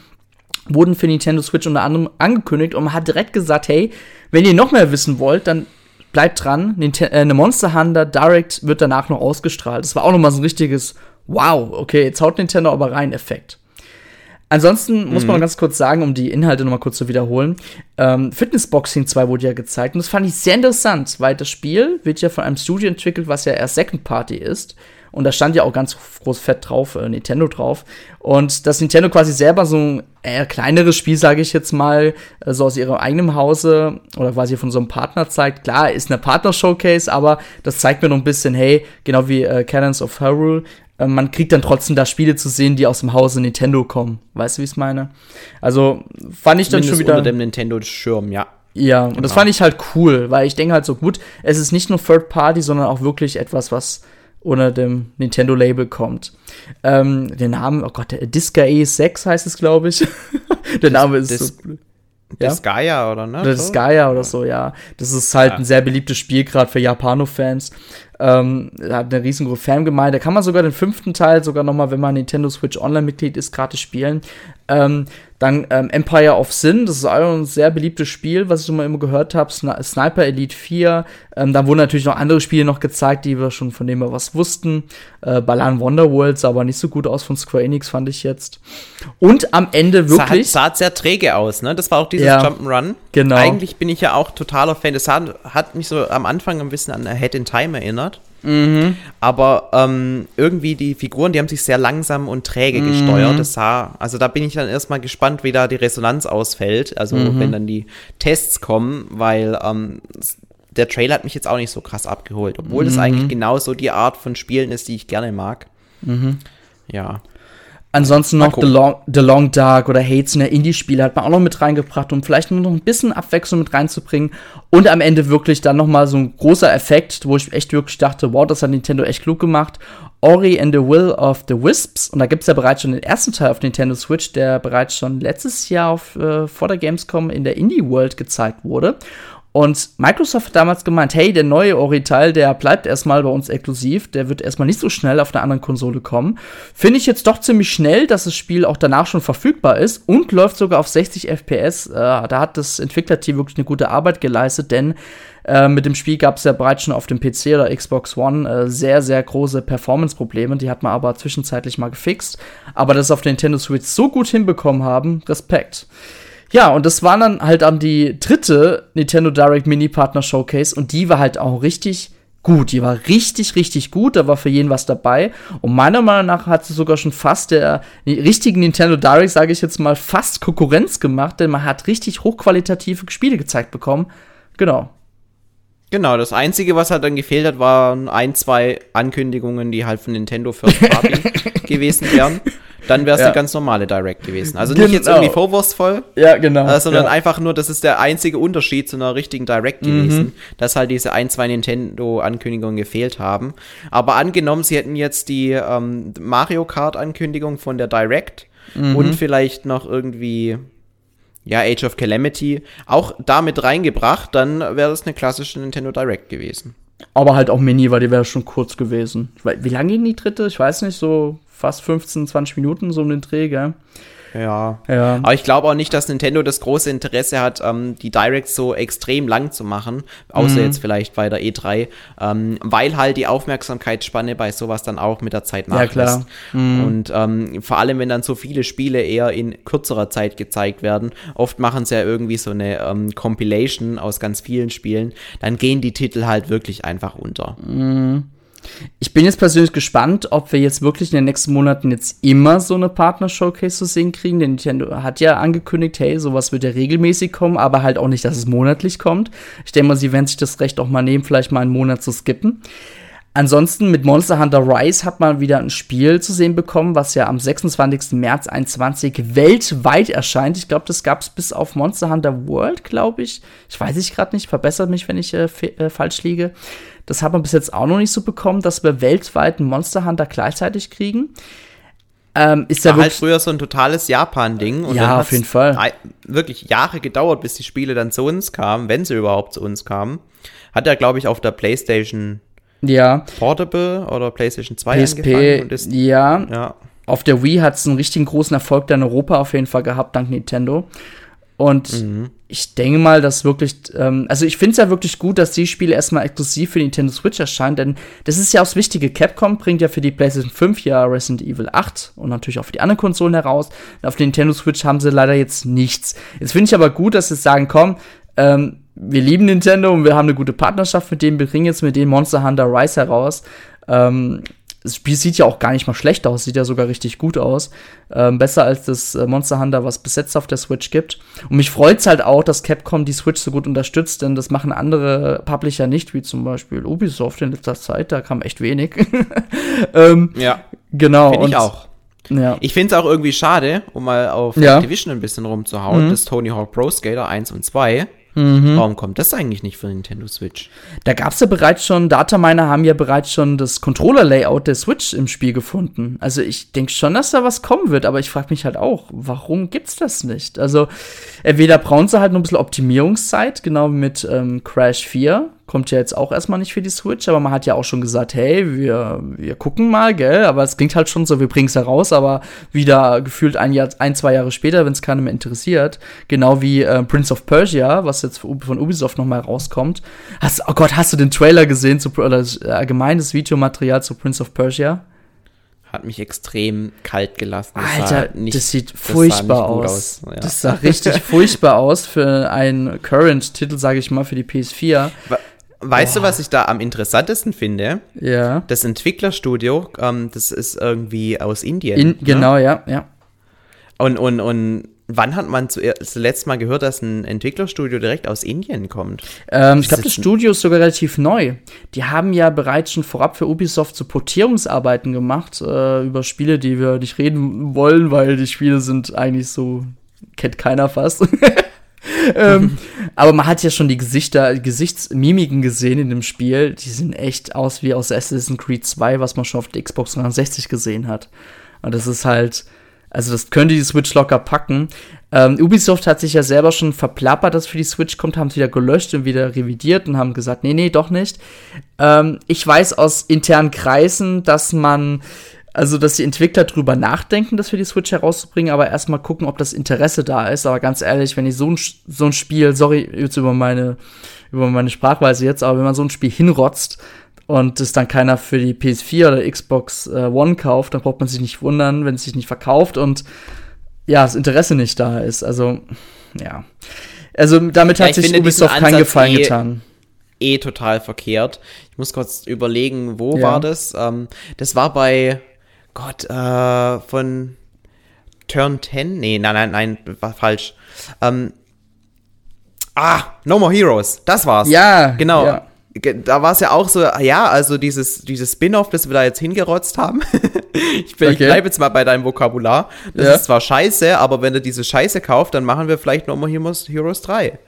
A: wurden für Nintendo Switch unter anderem angekündigt und man hat direkt gesagt, hey, wenn ihr noch mehr wissen wollt, dann bleibt dran, Nintendo, äh, eine Monster Hunter Direct wird danach noch ausgestrahlt. Das war auch noch mal so ein richtiges Wow, okay, jetzt haut Nintendo aber rein Effekt. Ansonsten muss man mhm. noch ganz kurz sagen, um die Inhalte noch mal kurz zu wiederholen. Ähm, Fitnessboxing 2 wurde ja gezeigt und das fand ich sehr interessant, weil das Spiel wird ja von einem Studio entwickelt, was ja erst Second Party ist. Und da stand ja auch ganz groß fett drauf, äh, Nintendo drauf. Und dass Nintendo quasi selber so ein eher kleineres Spiel, sage ich jetzt mal, äh, so aus ihrem eigenen Hause oder quasi von so einem Partner zeigt. Klar, ist eine Partner-Showcase, aber das zeigt mir noch ein bisschen, hey, genau wie äh, Cannons of Hyrule, äh, man kriegt dann trotzdem da Spiele zu sehen, die aus dem Hause Nintendo kommen. Weißt du, wie ich es meine? Also fand ich dann Mindest schon wieder.
B: unter dem Nintendo-Schirm, ja.
A: Ja, und genau. das fand ich halt cool, weil ich denke halt so, gut, es ist nicht nur Third Party, sondern auch wirklich etwas, was unter dem Nintendo-Label kommt. Ähm, der Name, oh Gott, der Disca E6 heißt es, glaube ich. der Name ist
B: Dis so blöd. Ja? Disgaea oder ne?
A: Disgaea oder so, ja. Das ist halt ja. ein sehr beliebtes Spiel, gerade für Japano-Fans. Ähm, hat eine riesengroße Fangemeinde. Da kann man sogar den fünften Teil sogar noch mal, wenn man Nintendo Switch Online-Mitglied ist, gratis spielen. Ähm, dann ähm, Empire of Sin, das ist auch ein sehr beliebtes Spiel, was ich immer, immer gehört habe. Sni Sniper Elite 4. Ähm, da wurden natürlich noch andere Spiele noch gezeigt, die wir schon von denen wir was wussten. Äh, Balan Wonderworld sah aber nicht so gut aus von Square Enix, fand ich jetzt. Und am Ende wirklich.
B: Sah, sah sehr träge aus, ne? Das war auch dieses ja, Jump'n'Run.
A: Genau.
B: Eigentlich bin ich ja auch totaler Fan. Das hat, hat mich so am Anfang ein bisschen an Head in Time erinnert. Mhm. Aber ähm, irgendwie die Figuren, die haben sich sehr langsam und träge mhm. gesteuert. Das sah, also da bin ich dann erstmal gespannt, wie da die Resonanz ausfällt. Also mhm. wenn dann die Tests kommen, weil ähm, der Trailer hat mich jetzt auch nicht so krass abgeholt, obwohl das mhm. eigentlich genauso die Art von Spielen ist, die ich gerne mag.
A: Mhm.
B: Ja.
A: Ansonsten noch The Long, The Long Dark oder Hates in der Indie-Spiele hat man auch noch mit reingebracht, um vielleicht nur noch ein bisschen Abwechslung mit reinzubringen. Und am Ende wirklich dann noch mal so ein großer Effekt, wo ich echt wirklich dachte, wow, das hat Nintendo echt klug gemacht. Ori and the Will of the Wisps. Und da gibt es ja bereits schon den ersten Teil auf Nintendo Switch, der bereits schon letztes Jahr auf, äh, vor der Gamescom in der Indie World gezeigt wurde. Und Microsoft hat damals gemeint, hey, der neue Ori-Teil, der bleibt erstmal bei uns exklusiv, der wird erstmal nicht so schnell auf einer anderen Konsole kommen. Finde ich jetzt doch ziemlich schnell, dass das Spiel auch danach schon verfügbar ist und läuft sogar auf 60 FPS. Äh, da hat das Entwicklerteam wirklich eine gute Arbeit geleistet, denn äh, mit dem Spiel gab es ja bereits schon auf dem PC oder Xbox One äh, sehr, sehr große Performance-Probleme. Die hat man aber zwischenzeitlich mal gefixt. Aber dass es auf der Nintendo Switch so gut hinbekommen haben, Respekt. Ja, und das war dann halt dann die dritte Nintendo Direct Mini Partner Showcase und die war halt auch richtig gut. Die war richtig, richtig gut. Da war für jeden was dabei. Und meiner Meinung nach hat sie sogar schon fast der richtigen Nintendo Direct, sage ich jetzt mal, fast Konkurrenz gemacht, denn man hat richtig hochqualitative Spiele gezeigt bekommen. Genau.
B: Genau, das Einzige, was halt dann gefehlt hat, waren ein, zwei Ankündigungen, die halt von Nintendo First Party gewesen wären. Dann wäre es ja. eine ganz normale Direct gewesen. Also nicht genau. jetzt irgendwie vorwurfsvoll,
A: ja, genau.
B: Äh, sondern
A: ja.
B: einfach nur, das ist der einzige Unterschied zu einer richtigen Direct mhm. gewesen, dass halt diese ein, zwei Nintendo-Ankündigungen gefehlt haben. Aber angenommen, sie hätten jetzt die ähm, Mario Kart-Ankündigung von der Direct mhm. und vielleicht noch irgendwie ja, Age of Calamity auch damit reingebracht, dann wäre das eine klassische Nintendo Direct gewesen.
A: Aber halt auch Mini, weil die wäre schon kurz gewesen. Wie lange ging die dritte? Ich weiß nicht, so fast 15, 20 Minuten so um den Dreh, gell?
B: Ja. ja. Aber ich glaube auch nicht, dass Nintendo das große Interesse hat, ähm, die Directs so extrem lang zu machen, außer mhm. jetzt vielleicht bei der E3, ähm, weil halt die Aufmerksamkeitsspanne bei sowas dann auch mit der Zeit nachlässt. Ja, klar. Mhm. Und ähm, vor allem, wenn dann so viele Spiele eher in kürzerer Zeit gezeigt werden, oft machen sie ja irgendwie so eine ähm, Compilation aus ganz vielen Spielen, dann gehen die Titel halt wirklich einfach unter.
A: Mhm. Ich bin jetzt persönlich gespannt, ob wir jetzt wirklich in den nächsten Monaten jetzt immer so eine Partner-Showcase zu sehen kriegen. Denn Nintendo hat ja angekündigt, hey, sowas wird ja regelmäßig kommen, aber halt auch nicht, dass es monatlich kommt. Ich denke mal, sie werden sich das Recht auch mal nehmen, vielleicht mal einen Monat zu skippen. Ansonsten mit Monster Hunter Rise hat man wieder ein Spiel zu sehen bekommen, was ja am 26. März 2021 weltweit erscheint. Ich glaube, das gab es bis auf Monster Hunter World, glaube ich. Ich weiß ich gerade nicht, verbessert mich, wenn ich äh, äh, falsch liege. Das hat man bis jetzt auch noch nicht so bekommen, dass wir weltweit einen Monster Hunter gleichzeitig kriegen.
B: Ähm, ist War halt früher so ein totales Japan-Ding.
A: Ja, auf jeden Fall.
B: Wirklich Jahre gedauert, bis die Spiele dann zu uns kamen, wenn sie überhaupt zu uns kamen. Hat er, glaube ich, auf der PlayStation
A: ja.
B: Portable oder PlayStation 2
A: PSP, angefangen. Und ist, ja. ja. Auf der Wii hat es einen richtigen großen Erfolg in Europa auf jeden Fall gehabt, dank Nintendo. Und mhm. Ich denke mal, dass wirklich, ähm, also ich finde es ja wirklich gut, dass die Spiele erstmal exklusiv für Nintendo Switch erscheinen, denn das ist ja auch das Wichtige. Capcom bringt ja für die PlayStation 5 ja Resident Evil 8 und natürlich auch für die anderen Konsolen heraus. Und auf der Nintendo Switch haben sie leider jetzt nichts. Jetzt finde ich aber gut, dass sie sagen, komm, ähm, wir lieben Nintendo und wir haben eine gute Partnerschaft mit denen, wir bringen jetzt mit denen Monster Hunter Rise heraus. Ähm, das Spiel sieht ja auch gar nicht mal schlecht aus, sieht ja sogar richtig gut aus. Ähm, besser als das äh, Monster Hunter, was bis jetzt auf der Switch gibt. Und mich freut es halt auch, dass Capcom die Switch so gut unterstützt, denn das machen andere Publisher nicht, wie zum Beispiel Ubisoft in letzter Zeit, da kam echt wenig.
B: ähm, ja.
A: Genau.
B: Finde ich auch. Ja. Ich finde es auch irgendwie schade, um mal auf ja. Activision ein bisschen rumzuhauen, mhm. das Tony Hawk Pro Skater 1 und 2 Mhm. Warum kommt das eigentlich nicht für Nintendo Switch?
A: Da gab es ja bereits schon, Dataminer haben ja bereits schon das Controller-Layout der Switch im Spiel gefunden. Also ich denke schon, dass da was kommen wird, aber ich frage mich halt auch, warum gibt's das nicht? Also entweder brauchen sie halt noch ein bisschen Optimierungszeit, genau wie mit ähm, Crash 4, kommt ja jetzt auch erstmal nicht für die Switch, aber man hat ja auch schon gesagt, hey, wir, wir gucken mal, gell? Aber es klingt halt schon so, wir bringen es heraus, aber wieder gefühlt ein Jahr, ein, zwei Jahre später, wenn es keiner mehr interessiert. Genau wie äh, Prince of Persia, was jetzt von Ubisoft nochmal rauskommt. Hast, oh Gott, hast du den Trailer gesehen zu, oder äh, allgemeines Videomaterial zu Prince of Persia?
B: hat mich extrem kalt gelassen.
A: Das Alter, nicht, das sieht furchtbar das aus. aus. Ja. Das sah richtig furchtbar aus für einen Current-Titel, sage ich mal, für die PS4.
B: Weißt Boah. du, was ich da am interessantesten finde?
A: Ja.
B: Das Entwicklerstudio, ähm, das ist irgendwie aus Indien.
A: In, genau, ne? ja, ja.
B: Und, und, und wann hat man zuletzt mal gehört, dass ein Entwicklerstudio direkt aus Indien kommt?
A: Ähm, ich glaube, das Studio ist sogar relativ neu. Die haben ja bereits schon vorab für Ubisoft so Portierungsarbeiten gemacht äh, über Spiele, die wir nicht reden wollen, weil die Spiele sind eigentlich so, kennt keiner fast. ähm, aber man hat ja schon die Gesichter, Gesichtsmimiken gesehen in dem Spiel. Die sehen echt aus wie aus Assassin's Creed 2, was man schon auf der Xbox 360 gesehen hat. Und das ist halt, also das könnte die Switch locker packen. Ähm, Ubisoft hat sich ja selber schon verplappert, dass für die Switch kommt, haben es wieder gelöscht und wieder revidiert und haben gesagt, nee, nee, doch nicht. Ähm, ich weiß aus internen Kreisen, dass man also, dass die Entwickler drüber nachdenken, das für die Switch herauszubringen, aber erstmal gucken, ob das Interesse da ist. Aber ganz ehrlich, wenn ich so ein, so ein Spiel, sorry jetzt über meine, über meine Sprachweise jetzt, aber wenn man so ein Spiel hinrotzt und es dann keiner für die PS4 oder Xbox äh, One kauft, dann braucht man sich nicht wundern, wenn es sich nicht verkauft und ja, das Interesse nicht da ist. Also, ja. Also, damit ja, hat sich Ubisoft keinen Gefallen eh, getan.
B: Eh total verkehrt. Ich muss kurz überlegen, wo ja. war das? Ähm, das war bei Gott, äh, von Turn 10? Nee, nein, nein, nein, war falsch. Ähm, ah, No More Heroes, das war's.
A: Ja,
B: genau. Ja. Da war es ja auch so, ja, also dieses, dieses Spin-off, das wir da jetzt hingerotzt haben. ich, okay. ich bleibe jetzt mal bei deinem Vokabular. Das ja. ist zwar scheiße, aber wenn du diese Scheiße kauft, dann machen wir vielleicht No More Heroes, Heroes 3.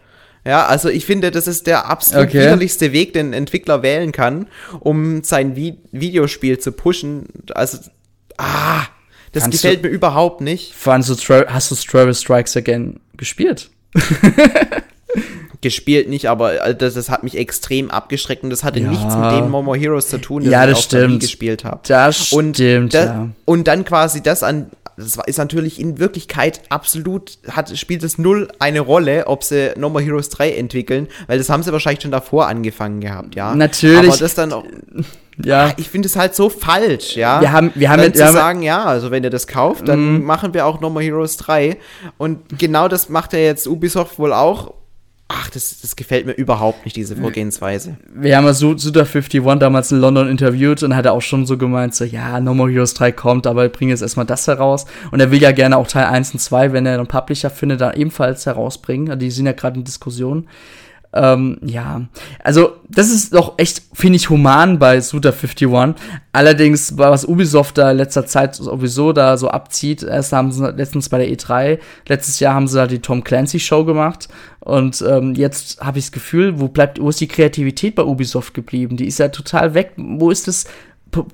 B: Ja, also ich finde, das ist der absolut okay. widerlichste Weg, den ein Entwickler wählen kann, um sein Vi Videospiel zu pushen. Also ah, das Kannst gefällt du, mir überhaupt nicht.
A: Du, hast du Travis Strikes Again gespielt?
B: gespielt nicht, aber äh, das, das, hat mich extrem abgeschreckt und das hatte ja. nichts mit dem Momo Heroes zu tun,
A: das ja, das ich auch nie
B: gespielt habe.
A: Das
B: und
A: stimmt,
B: da,
A: ja.
B: Und dann quasi das an, das ist natürlich in Wirklichkeit absolut, hat, spielt es null eine Rolle, ob sie No More Heroes 3 entwickeln, weil das haben sie wahrscheinlich schon davor angefangen gehabt, ja.
A: Natürlich.
B: Aber das dann auch, ja. Ah, ich finde es halt so falsch, ja.
A: Wir haben, wir haben,
B: dann
A: wir
B: zu sagen, ja, also wenn ihr das kauft, dann mhm. machen wir auch No More Heroes 3. Und genau das macht ja jetzt Ubisoft wohl auch. Ach, das, das gefällt mir überhaupt nicht, diese Vorgehensweise.
A: Wir haben ja Suda51 damals in London interviewt und hat er auch schon so gemeint, so, ja, No More Heroes 3 kommt, aber ich bringe jetzt erstmal das heraus. Und er will ja gerne auch Teil 1 und 2, wenn er einen Publisher findet, dann ebenfalls herausbringen. Die sind ja gerade in Diskussion. Ähm, ja, also das ist doch echt, finde ich, human bei Suda 51. Allerdings, was Ubisoft da in letzter Zeit sowieso da so abzieht, erst haben sie letztens bei der E3, letztes Jahr haben sie da die Tom Clancy Show gemacht und ähm, jetzt habe ich das Gefühl, wo bleibt, wo ist die Kreativität bei Ubisoft geblieben? Die ist ja total weg. Wo ist das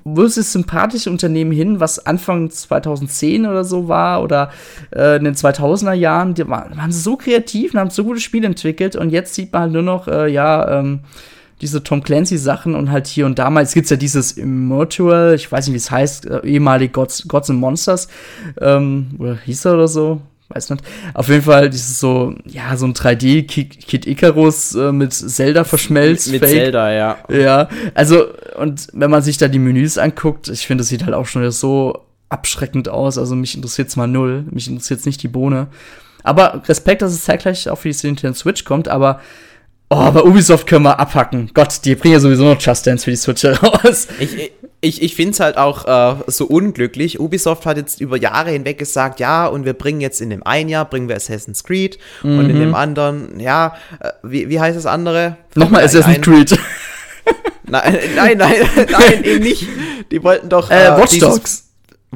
A: wo ist das sympathische Unternehmen hin, was Anfang 2010 oder so war oder äh, in den 2000er Jahren, die waren, waren so kreativ und haben so gute Spiele entwickelt und jetzt sieht man halt nur noch, äh, ja, ähm, diese Tom Clancy Sachen und halt hier und da mal, es gibt ja dieses Immortal, ich weiß nicht, wie es heißt, äh, ehemalig Gods, Gods and Monsters, ähm, oder hieß er oder so, weiß nicht. Auf jeden Fall dieses so, ja, so ein 3D-Kid Icarus äh, mit Zelda verschmelzt.
B: Mit Fake. Zelda, ja.
A: Ja, also, und wenn man sich da die Menüs anguckt, ich finde, das sieht halt auch schon so abschreckend aus. Also mich interessiert's mal null. Mich interessiert's nicht die Bohne. Aber Respekt, dass es zeitgleich auch für die Nintendo Switch kommt, aber Oh, bei Ubisoft können wir abhacken. Gott, die bringen ja sowieso noch Just Dance für die Switch raus.
B: Ich, ich, ich finde es halt auch äh, so unglücklich. Ubisoft hat jetzt über Jahre hinweg gesagt, ja, und wir bringen jetzt in dem einen Jahr, bringen wir Assassin's Creed mhm. und in dem mhm. anderen, ja, äh, wie, wie heißt das andere?
A: Nochmal Assassin's ein, Creed.
B: Nein, nein, nein, nein, eben nicht. Die wollten doch.
A: Äh, äh Watch Dogs.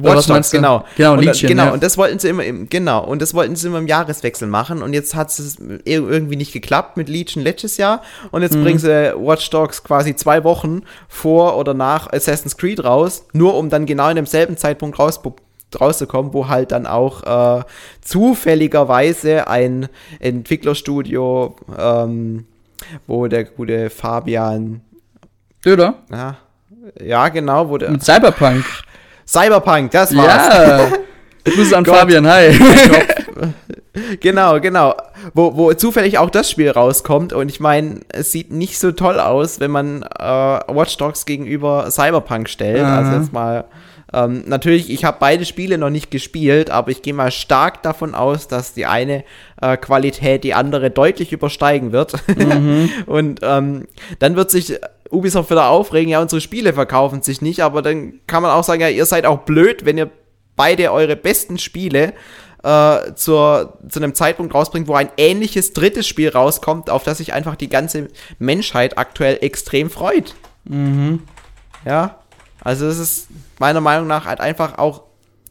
B: Watch Dogs, genau. Genau, und, Liedchen, genau. Ja. Und das wollten sie immer im, genau, und das wollten sie immer im Jahreswechsel machen und jetzt hat es irgendwie nicht geklappt mit Legion letztes Jahr und jetzt mhm. bringen sie Watch Dogs quasi zwei Wochen vor oder nach Assassin's Creed raus, nur um dann genau in demselben Zeitpunkt raus rauszukommen, wo halt dann auch äh, zufälligerweise ein Entwicklerstudio, ähm, wo der gute Fabian
A: Döder?
B: Ja, ja genau, wo der.
A: Mit Cyberpunk.
B: Cyberpunk, das war's.
A: Ja. Grüße an Gott. Fabian, hi.
B: genau, genau. Wo, wo zufällig auch das Spiel rauskommt. Und ich meine, es sieht nicht so toll aus, wenn man äh, Watch Dogs gegenüber Cyberpunk stellt. Aha. Also jetzt mal. Ähm, natürlich, ich habe beide Spiele noch nicht gespielt, aber ich gehe mal stark davon aus, dass die eine äh, Qualität die andere deutlich übersteigen wird. Mhm. Und ähm, dann wird sich Ubisoft wieder aufregen, ja, unsere Spiele verkaufen sich nicht, aber dann kann man auch sagen, ja, ihr seid auch blöd, wenn ihr beide eure besten Spiele äh, zur, zu einem Zeitpunkt rausbringt, wo ein ähnliches drittes Spiel rauskommt, auf das sich einfach die ganze Menschheit aktuell extrem freut. Mhm. Ja, also es ist meiner Meinung nach halt einfach auch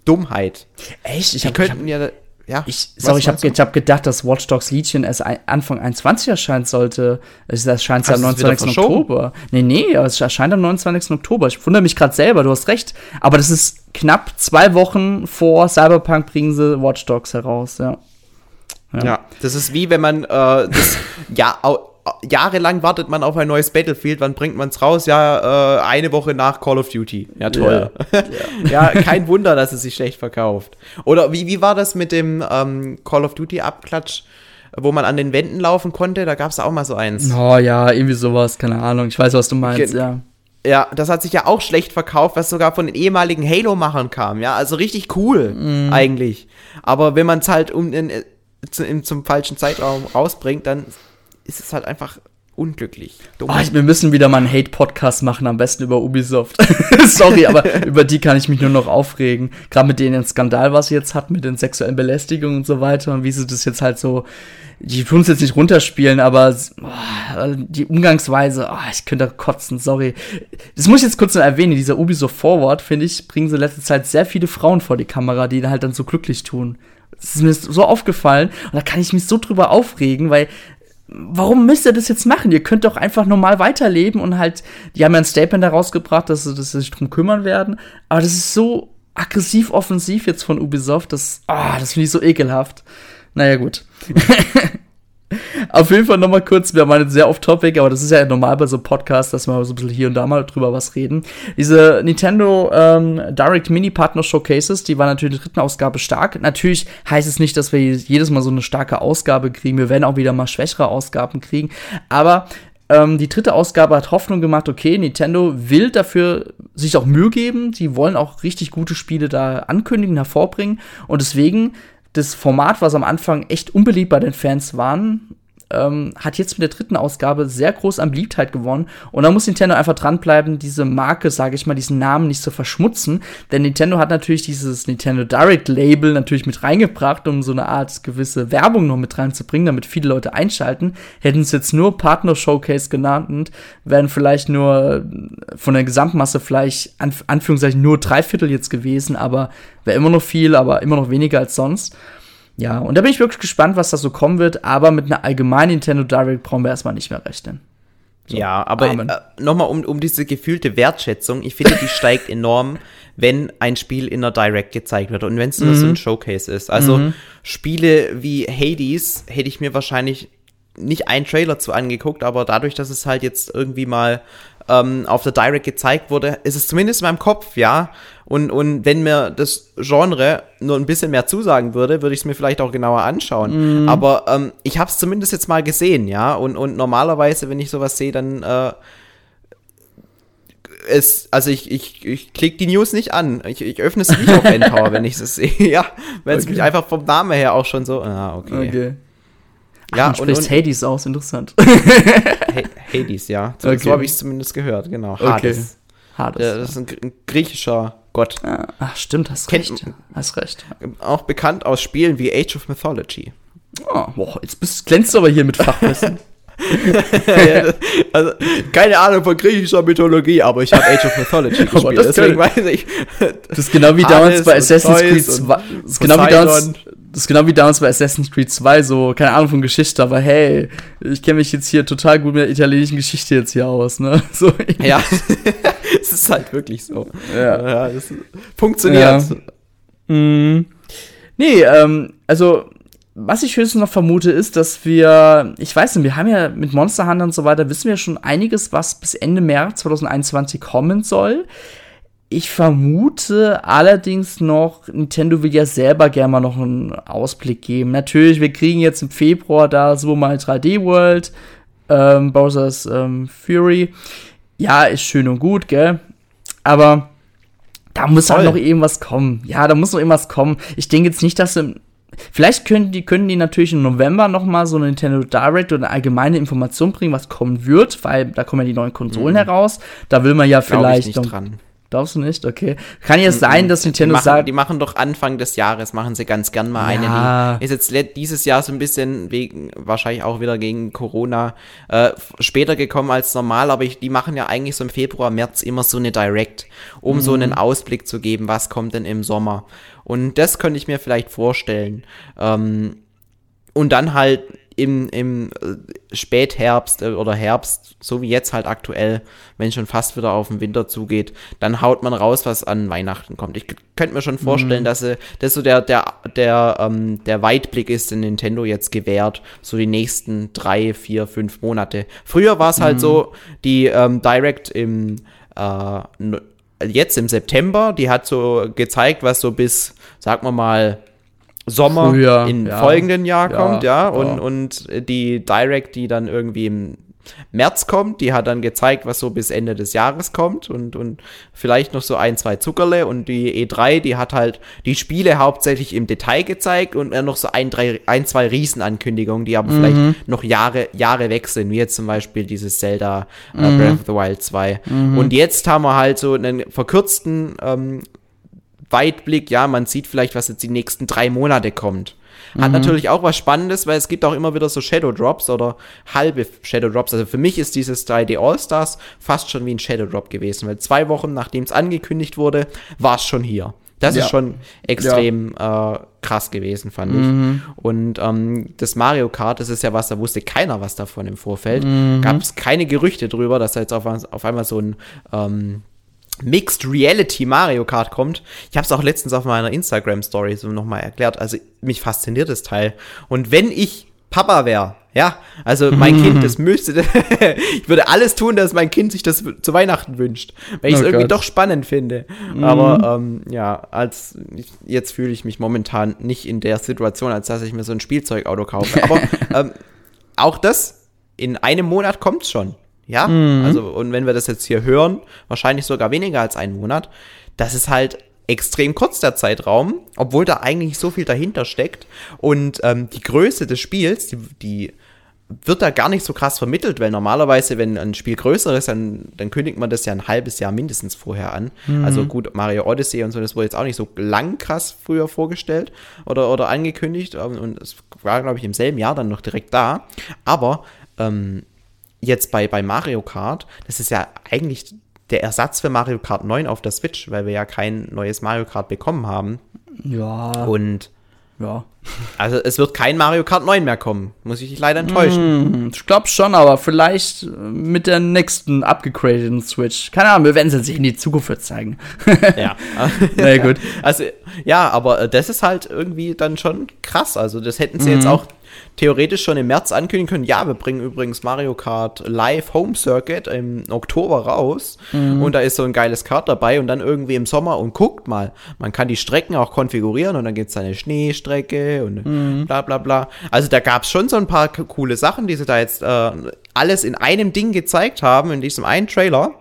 B: Dummheit.
A: Echt? Ich hab, könnten ja ja. Ich, sorry, ich habe hab gedacht, dass Watch Dogs Legion erst Anfang 21 erscheinen sollte. Es erscheint ja am 29. Oktober. Nee, nee, es erscheint am 29. Oktober. Ich wundere mich gerade selber, du hast recht. Aber das ist knapp zwei Wochen vor Cyberpunk bringen sie Watch Dogs heraus, ja.
B: Ja, ja das ist wie wenn man äh, das ja jahrelang wartet man auf ein neues Battlefield, wann bringt man es raus? Ja, äh, eine Woche nach Call of Duty. Ja, toll. Ja, ja. ja, kein Wunder, dass es sich schlecht verkauft. Oder wie, wie war das mit dem ähm, Call of Duty Abklatsch? wo man an den Wänden laufen konnte, da gab es auch mal so eins.
A: Oh ja, irgendwie sowas, keine Ahnung. Ich weiß, was du meinst, Ge ja.
B: Ja, das hat sich ja auch schlecht verkauft, was sogar von den ehemaligen Halo-Machern kam, ja. Also richtig cool, mm. eigentlich. Aber wenn man es halt um in, in, zum falschen Zeitraum rausbringt, dann ist es halt einfach unglücklich.
A: Oh, wir müssen wieder mal einen Hate-Podcast machen, am besten über Ubisoft. Sorry, aber über die kann ich mich nur noch aufregen. Gerade mit denen Skandal, was sie jetzt hat, mit den sexuellen Belästigungen und so weiter und wie sie das jetzt halt so, die tun es jetzt nicht runterspielen, aber oh, die Umgangsweise, oh, ich könnte kotzen, sorry. Das muss ich jetzt kurz noch erwähnen, dieser Ubisoft Forward, finde ich, bringen sie in letzter Zeit sehr viele Frauen vor die Kamera, die halt dann so glücklich tun. Das ist mir so aufgefallen und da kann ich mich so drüber aufregen, weil warum müsst ihr das jetzt machen? Ihr könnt doch einfach normal weiterleben und halt, die haben ja ein Statement daraus gebracht, dass, dass sie sich drum kümmern werden. Aber das ist so aggressiv offensiv jetzt von Ubisoft, das, ah, das finde ich so ekelhaft. Naja, gut. Auf jeden Fall nochmal kurz, wir haben sehr off-topic, aber das ist ja normal bei so Podcasts, dass wir so ein bisschen hier und da mal drüber was reden. Diese Nintendo ähm, Direct Mini Partner Showcases, die waren natürlich in der dritten Ausgabe stark. Natürlich heißt es nicht, dass wir jedes Mal so eine starke Ausgabe kriegen. Wir werden auch wieder mal schwächere Ausgaben kriegen. Aber ähm, die dritte Ausgabe hat Hoffnung gemacht, okay, Nintendo will dafür sich auch Mühe geben. Die wollen auch richtig gute Spiele da ankündigen, hervorbringen. Und deswegen das Format, was am Anfang echt unbeliebt bei den Fans waren, ähm, hat jetzt mit der dritten Ausgabe sehr groß an Beliebtheit gewonnen. Und da muss Nintendo einfach dranbleiben, diese Marke, sage ich mal, diesen Namen nicht zu verschmutzen. Denn Nintendo hat natürlich dieses Nintendo Direct Label natürlich mit reingebracht, um so eine Art gewisse Werbung noch mit reinzubringen, damit viele Leute einschalten. Hätten es jetzt nur Partner Showcase genannt, wären vielleicht nur von der Gesamtmasse vielleicht, an, Anführungszeichen, nur drei Viertel jetzt gewesen, aber wäre immer noch viel, aber immer noch weniger als sonst. Ja, und da bin ich wirklich gespannt, was da so kommen wird, aber mit einer allgemeinen Nintendo Direct brauchen wir erstmal nicht mehr rechnen.
B: So, ja, aber äh, nochmal um, um diese gefühlte Wertschätzung, ich finde, die steigt enorm, wenn ein Spiel in der Direct gezeigt wird und wenn es nur mhm. so ein Showcase ist. Also mhm. Spiele wie Hades hätte ich mir wahrscheinlich nicht einen Trailer zu angeguckt, aber dadurch, dass es halt jetzt irgendwie mal ähm, auf der Direct gezeigt wurde, ist es zumindest in meinem Kopf, ja. Und, und wenn mir das Genre nur ein bisschen mehr zusagen würde, würde ich es mir vielleicht auch genauer anschauen. Mm. Aber ähm, ich habe es zumindest jetzt mal gesehen, ja. Und, und normalerweise, wenn ich sowas sehe, dann äh, es, also ich, ich, ich klicke die News nicht an. Ich, ich öffne es nicht auf Endpower, wenn ich es sehe. ja, wenn es okay. mich einfach vom Namen her auch schon so. Ah, okay. okay.
A: Ach, ja, und, und Hades aus, interessant.
B: Hades, ja. So, okay. so habe ich es zumindest gehört, genau. Hades. Okay. Hades. Ja, das ist ein, ein griechischer Gott.
A: Ach, stimmt, hast Kennt, recht. Hast recht.
B: Auch bekannt aus Spielen wie Age of Mythology.
A: Oh, boah, jetzt bist, glänzt du aber hier mit Fachwissen.
B: ja, also, keine Ahnung von griechischer Mythologie, aber ich habe Age of Mythology gespielt, deswegen weiß ich.
A: Das ist genau wie damals bei Assassin's Creed 2. Das ist genau wie damals, das ist genau wie damals bei Assassin's Creed 2, so, keine Ahnung von Geschichte, aber hey, ich kenne mich jetzt hier total gut mit der italienischen Geschichte jetzt hier aus, ne? So,
B: ja, es ist halt wirklich so. Ja, ja funktioniert.
A: Ja. Mm. Nee, ähm, also was ich höchstens noch vermute, ist, dass wir, ich weiß nicht, wir haben ja mit Monster Hunter und so weiter, wissen wir schon einiges, was bis Ende März 2021 kommen soll. Ich vermute allerdings noch, Nintendo will ja selber gerne mal noch einen Ausblick geben. Natürlich, wir kriegen jetzt im Februar da so mal 3D World, ähm, Bowser's ähm, Fury. Ja, ist schön und gut, gell? Aber da muss Voll. halt noch irgendwas kommen. Ja, da muss noch irgendwas kommen. Ich denke jetzt nicht, dass im Vielleicht können die, können die natürlich im November noch mal so eine Nintendo Direct oder eine allgemeine Information bringen, was kommen wird, weil da kommen ja die neuen Konsolen mhm. heraus. Da will man ja Glaube vielleicht
B: ich nicht dran.
A: Darfst du nicht? Okay. Kann ja sein, dass Nintendo
B: die machen,
A: sagt.
B: Die machen doch Anfang des Jahres, machen sie ganz gern mal ja. eine. Die ist jetzt dieses Jahr so ein bisschen wegen, wahrscheinlich auch wieder gegen Corona, äh, später gekommen als normal, aber ich, die machen ja eigentlich so im Februar, März immer so eine Direct, um mhm. so einen Ausblick zu geben, was kommt denn im Sommer. Und das könnte ich mir vielleicht vorstellen. Ähm, und dann halt im, im äh, Spätherbst äh, oder Herbst, so wie jetzt halt aktuell, wenn schon fast wieder auf den Winter zugeht, dann haut man raus, was an Weihnachten kommt. Ich könnte mir schon vorstellen, mhm. dass äh, das so der, der, der, ähm, der Weitblick ist, den Nintendo jetzt gewährt, so die nächsten drei, vier, fünf Monate. Früher war es halt mhm. so, die ähm, Direct im äh, jetzt im September, die hat so gezeigt, was so bis, sagen wir mal, Sommer Früher, im ja. folgenden Jahr kommt, ja. ja. Und, und die Direct, die dann irgendwie im März kommt, die hat dann gezeigt, was so bis Ende des Jahres kommt und, und vielleicht noch so ein, zwei Zuckerle. Und die E3, die hat halt die Spiele hauptsächlich im Detail gezeigt und noch so ein, drei, ein zwei Riesenankündigungen, die aber mhm. vielleicht noch Jahre, Jahre weg sind, wie jetzt zum Beispiel dieses Zelda äh, mhm. Breath of the Wild 2. Mhm. Und jetzt haben wir halt so einen verkürzten ähm, Weitblick, ja, man sieht vielleicht, was jetzt die nächsten drei Monate kommt. Hat mhm. natürlich auch was Spannendes, weil es gibt auch immer wieder so Shadow Drops oder halbe Shadow Drops. Also für mich ist dieses 3D All-Stars fast schon wie ein Shadow Drop gewesen, weil zwei Wochen nachdem es angekündigt wurde, war es schon hier. Das ja. ist schon extrem ja. äh, krass gewesen, fand mhm. ich. Und ähm, das Mario Kart, das ist ja was, da wusste keiner was davon im Vorfeld. Mhm. Gab es keine Gerüchte drüber, dass da jetzt auf, auf einmal so ein ähm, Mixed Reality Mario Kart kommt. Ich habe es auch letztens auf meiner Instagram Story so nochmal erklärt. Also mich fasziniert das Teil. Und wenn ich Papa wäre, ja, also mein Kind, das müsste, ich würde alles tun, dass mein Kind sich das zu Weihnachten wünscht, weil ich es oh irgendwie Gott. doch spannend finde. Mhm. Aber ähm, ja, als jetzt fühle ich mich momentan nicht in der Situation, als dass ich mir so ein Spielzeugauto kaufe. Aber ähm, auch das in einem Monat kommt schon. Ja, mhm. also und wenn wir das jetzt hier hören, wahrscheinlich sogar weniger als einen Monat, das ist halt extrem kurz der Zeitraum, obwohl da eigentlich so viel dahinter steckt. Und ähm, die Größe des Spiels, die, die wird da gar nicht so krass vermittelt, weil normalerweise, wenn ein Spiel größer ist, dann, dann kündigt man das ja ein halbes Jahr mindestens vorher an. Mhm. Also gut, Mario Odyssey und so, das wurde jetzt auch nicht so lang krass früher vorgestellt oder, oder angekündigt. Und es war, glaube ich, im selben Jahr dann noch direkt da. Aber ähm, jetzt bei, bei Mario Kart, das ist ja eigentlich der Ersatz für Mario Kart 9 auf der Switch, weil wir ja kein neues Mario Kart bekommen haben.
A: Ja.
B: Und ja. Also es wird kein Mario Kart 9 mehr kommen. Muss ich dich leider enttäuschen.
A: Mm, ich glaube schon, aber vielleicht mit der nächsten abgegradeten Switch. Keine Ahnung, wir werden es jetzt in die Zukunft zeigen.
B: ja. Na gut. Also, ja, aber das ist halt irgendwie dann schon krass. Also das hätten sie mm. jetzt auch theoretisch schon im März ankündigen können, ja, wir bringen übrigens Mario Kart Live Home Circuit im Oktober raus mhm. und da ist so ein geiles Kart dabei und dann irgendwie im Sommer und guckt mal, man kann die Strecken auch konfigurieren und dann gibt es eine Schneestrecke und mhm. bla bla bla. Also da gab es schon so ein paar coole Sachen, die sie da jetzt äh, alles in einem Ding gezeigt haben, in diesem einen Trailer.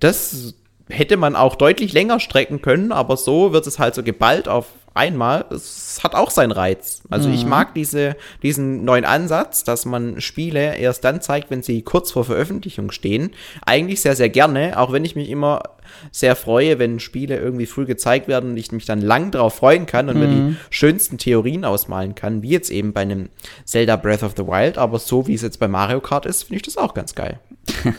B: Das hätte man auch deutlich länger strecken können, aber so wird es halt so geballt auf einmal, es hat auch seinen Reiz. Also mhm. ich mag diese, diesen neuen Ansatz, dass man Spiele erst dann zeigt, wenn sie kurz vor Veröffentlichung stehen. Eigentlich sehr, sehr gerne, auch wenn ich mich immer sehr freue, wenn Spiele irgendwie früh gezeigt werden und ich mich dann lang darauf freuen kann und mhm. mir die mhm. schönsten Theorien ausmalen kann, wie jetzt eben bei einem Zelda Breath of the Wild. Aber so wie es jetzt bei Mario Kart ist, finde ich das auch ganz geil.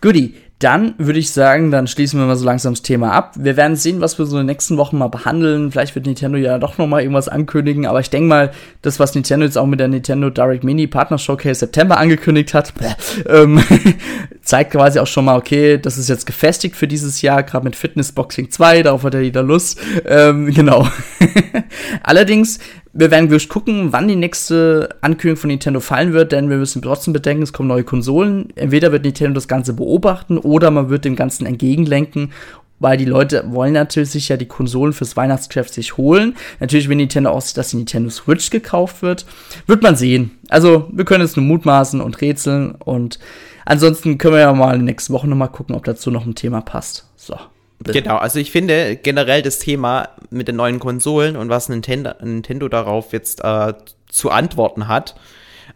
A: Goodie. Dann würde ich sagen, dann schließen wir mal so langsam das Thema ab. Wir werden sehen, was wir so in den nächsten Wochen mal behandeln. Vielleicht wird Nintendo ja doch noch mal irgendwas ankündigen, aber ich denke mal, das, was Nintendo jetzt auch mit der Nintendo Direct Mini Partner Showcase September angekündigt hat, ähm, zeigt quasi auch schon mal, okay, das ist jetzt gefestigt für dieses Jahr, gerade mit Fitness Boxing 2, darauf hat er jeder Lust. Ähm, genau. Allerdings wir werden wirklich gucken, wann die nächste Ankündigung von Nintendo fallen wird, denn wir müssen trotzdem bedenken, es kommen neue Konsolen. Entweder wird Nintendo das Ganze beobachten oder man wird dem Ganzen entgegenlenken weil die Leute wollen natürlich sich ja die Konsolen fürs Weihnachtsgeschäft sich holen. Natürlich, wenn Nintendo aussieht, dass die Nintendo Switch gekauft wird, wird man sehen. Also, wir können jetzt nur mutmaßen und rätseln und ansonsten können wir ja mal nächste Woche nochmal gucken, ob dazu noch ein Thema passt. So.
B: Genau, also ich finde generell das Thema mit den neuen Konsolen und was Nintendo, Nintendo darauf jetzt äh, zu antworten hat,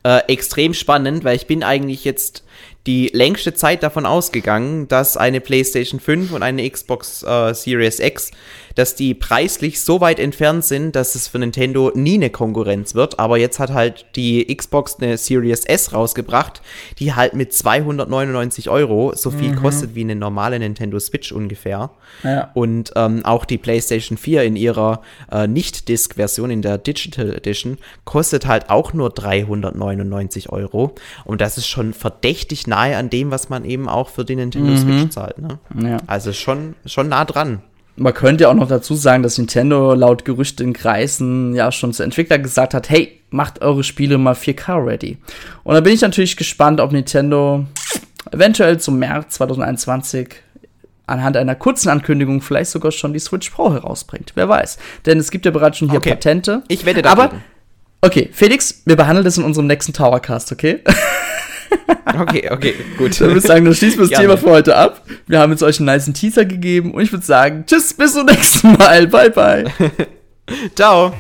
B: äh, extrem spannend, weil ich bin eigentlich jetzt die längste Zeit davon ausgegangen, dass eine PlayStation 5 und eine Xbox äh, Series X dass die preislich so weit entfernt sind, dass es für Nintendo nie eine Konkurrenz wird. Aber jetzt hat halt die Xbox eine Series S rausgebracht, die halt mit 299 Euro so viel mhm. kostet wie eine normale Nintendo Switch ungefähr. Ja. Und ähm, auch die PlayStation 4 in ihrer äh, Nicht-Disc-Version, in der Digital Edition, kostet halt auch nur 399 Euro. Und das ist schon verdächtig nahe an dem, was man eben auch für die Nintendo mhm. Switch zahlt. Ne? Ja. Also schon, schon nah dran.
A: Man könnte auch noch dazu sagen, dass Nintendo laut Gerüchte in Kreisen ja schon zu Entwickler gesagt hat, hey, macht eure Spiele mal 4K ready. Und da bin ich natürlich gespannt, ob Nintendo eventuell zum März 2021 anhand einer kurzen Ankündigung vielleicht sogar schon die Switch Pro herausbringt. Wer weiß. Denn es gibt ja bereits schon hier okay. Patente.
B: Ich wette da.
A: Aber, okay, Felix, wir behandeln das in unserem nächsten Towercast, okay?
B: Okay, okay, gut.
A: Dann würde ich sagen, dann schließen wir das Thema für heute ab. Wir haben jetzt euch einen nice Teaser gegeben und ich würde sagen, tschüss, bis zum nächsten Mal. Bye, bye.
B: Ciao.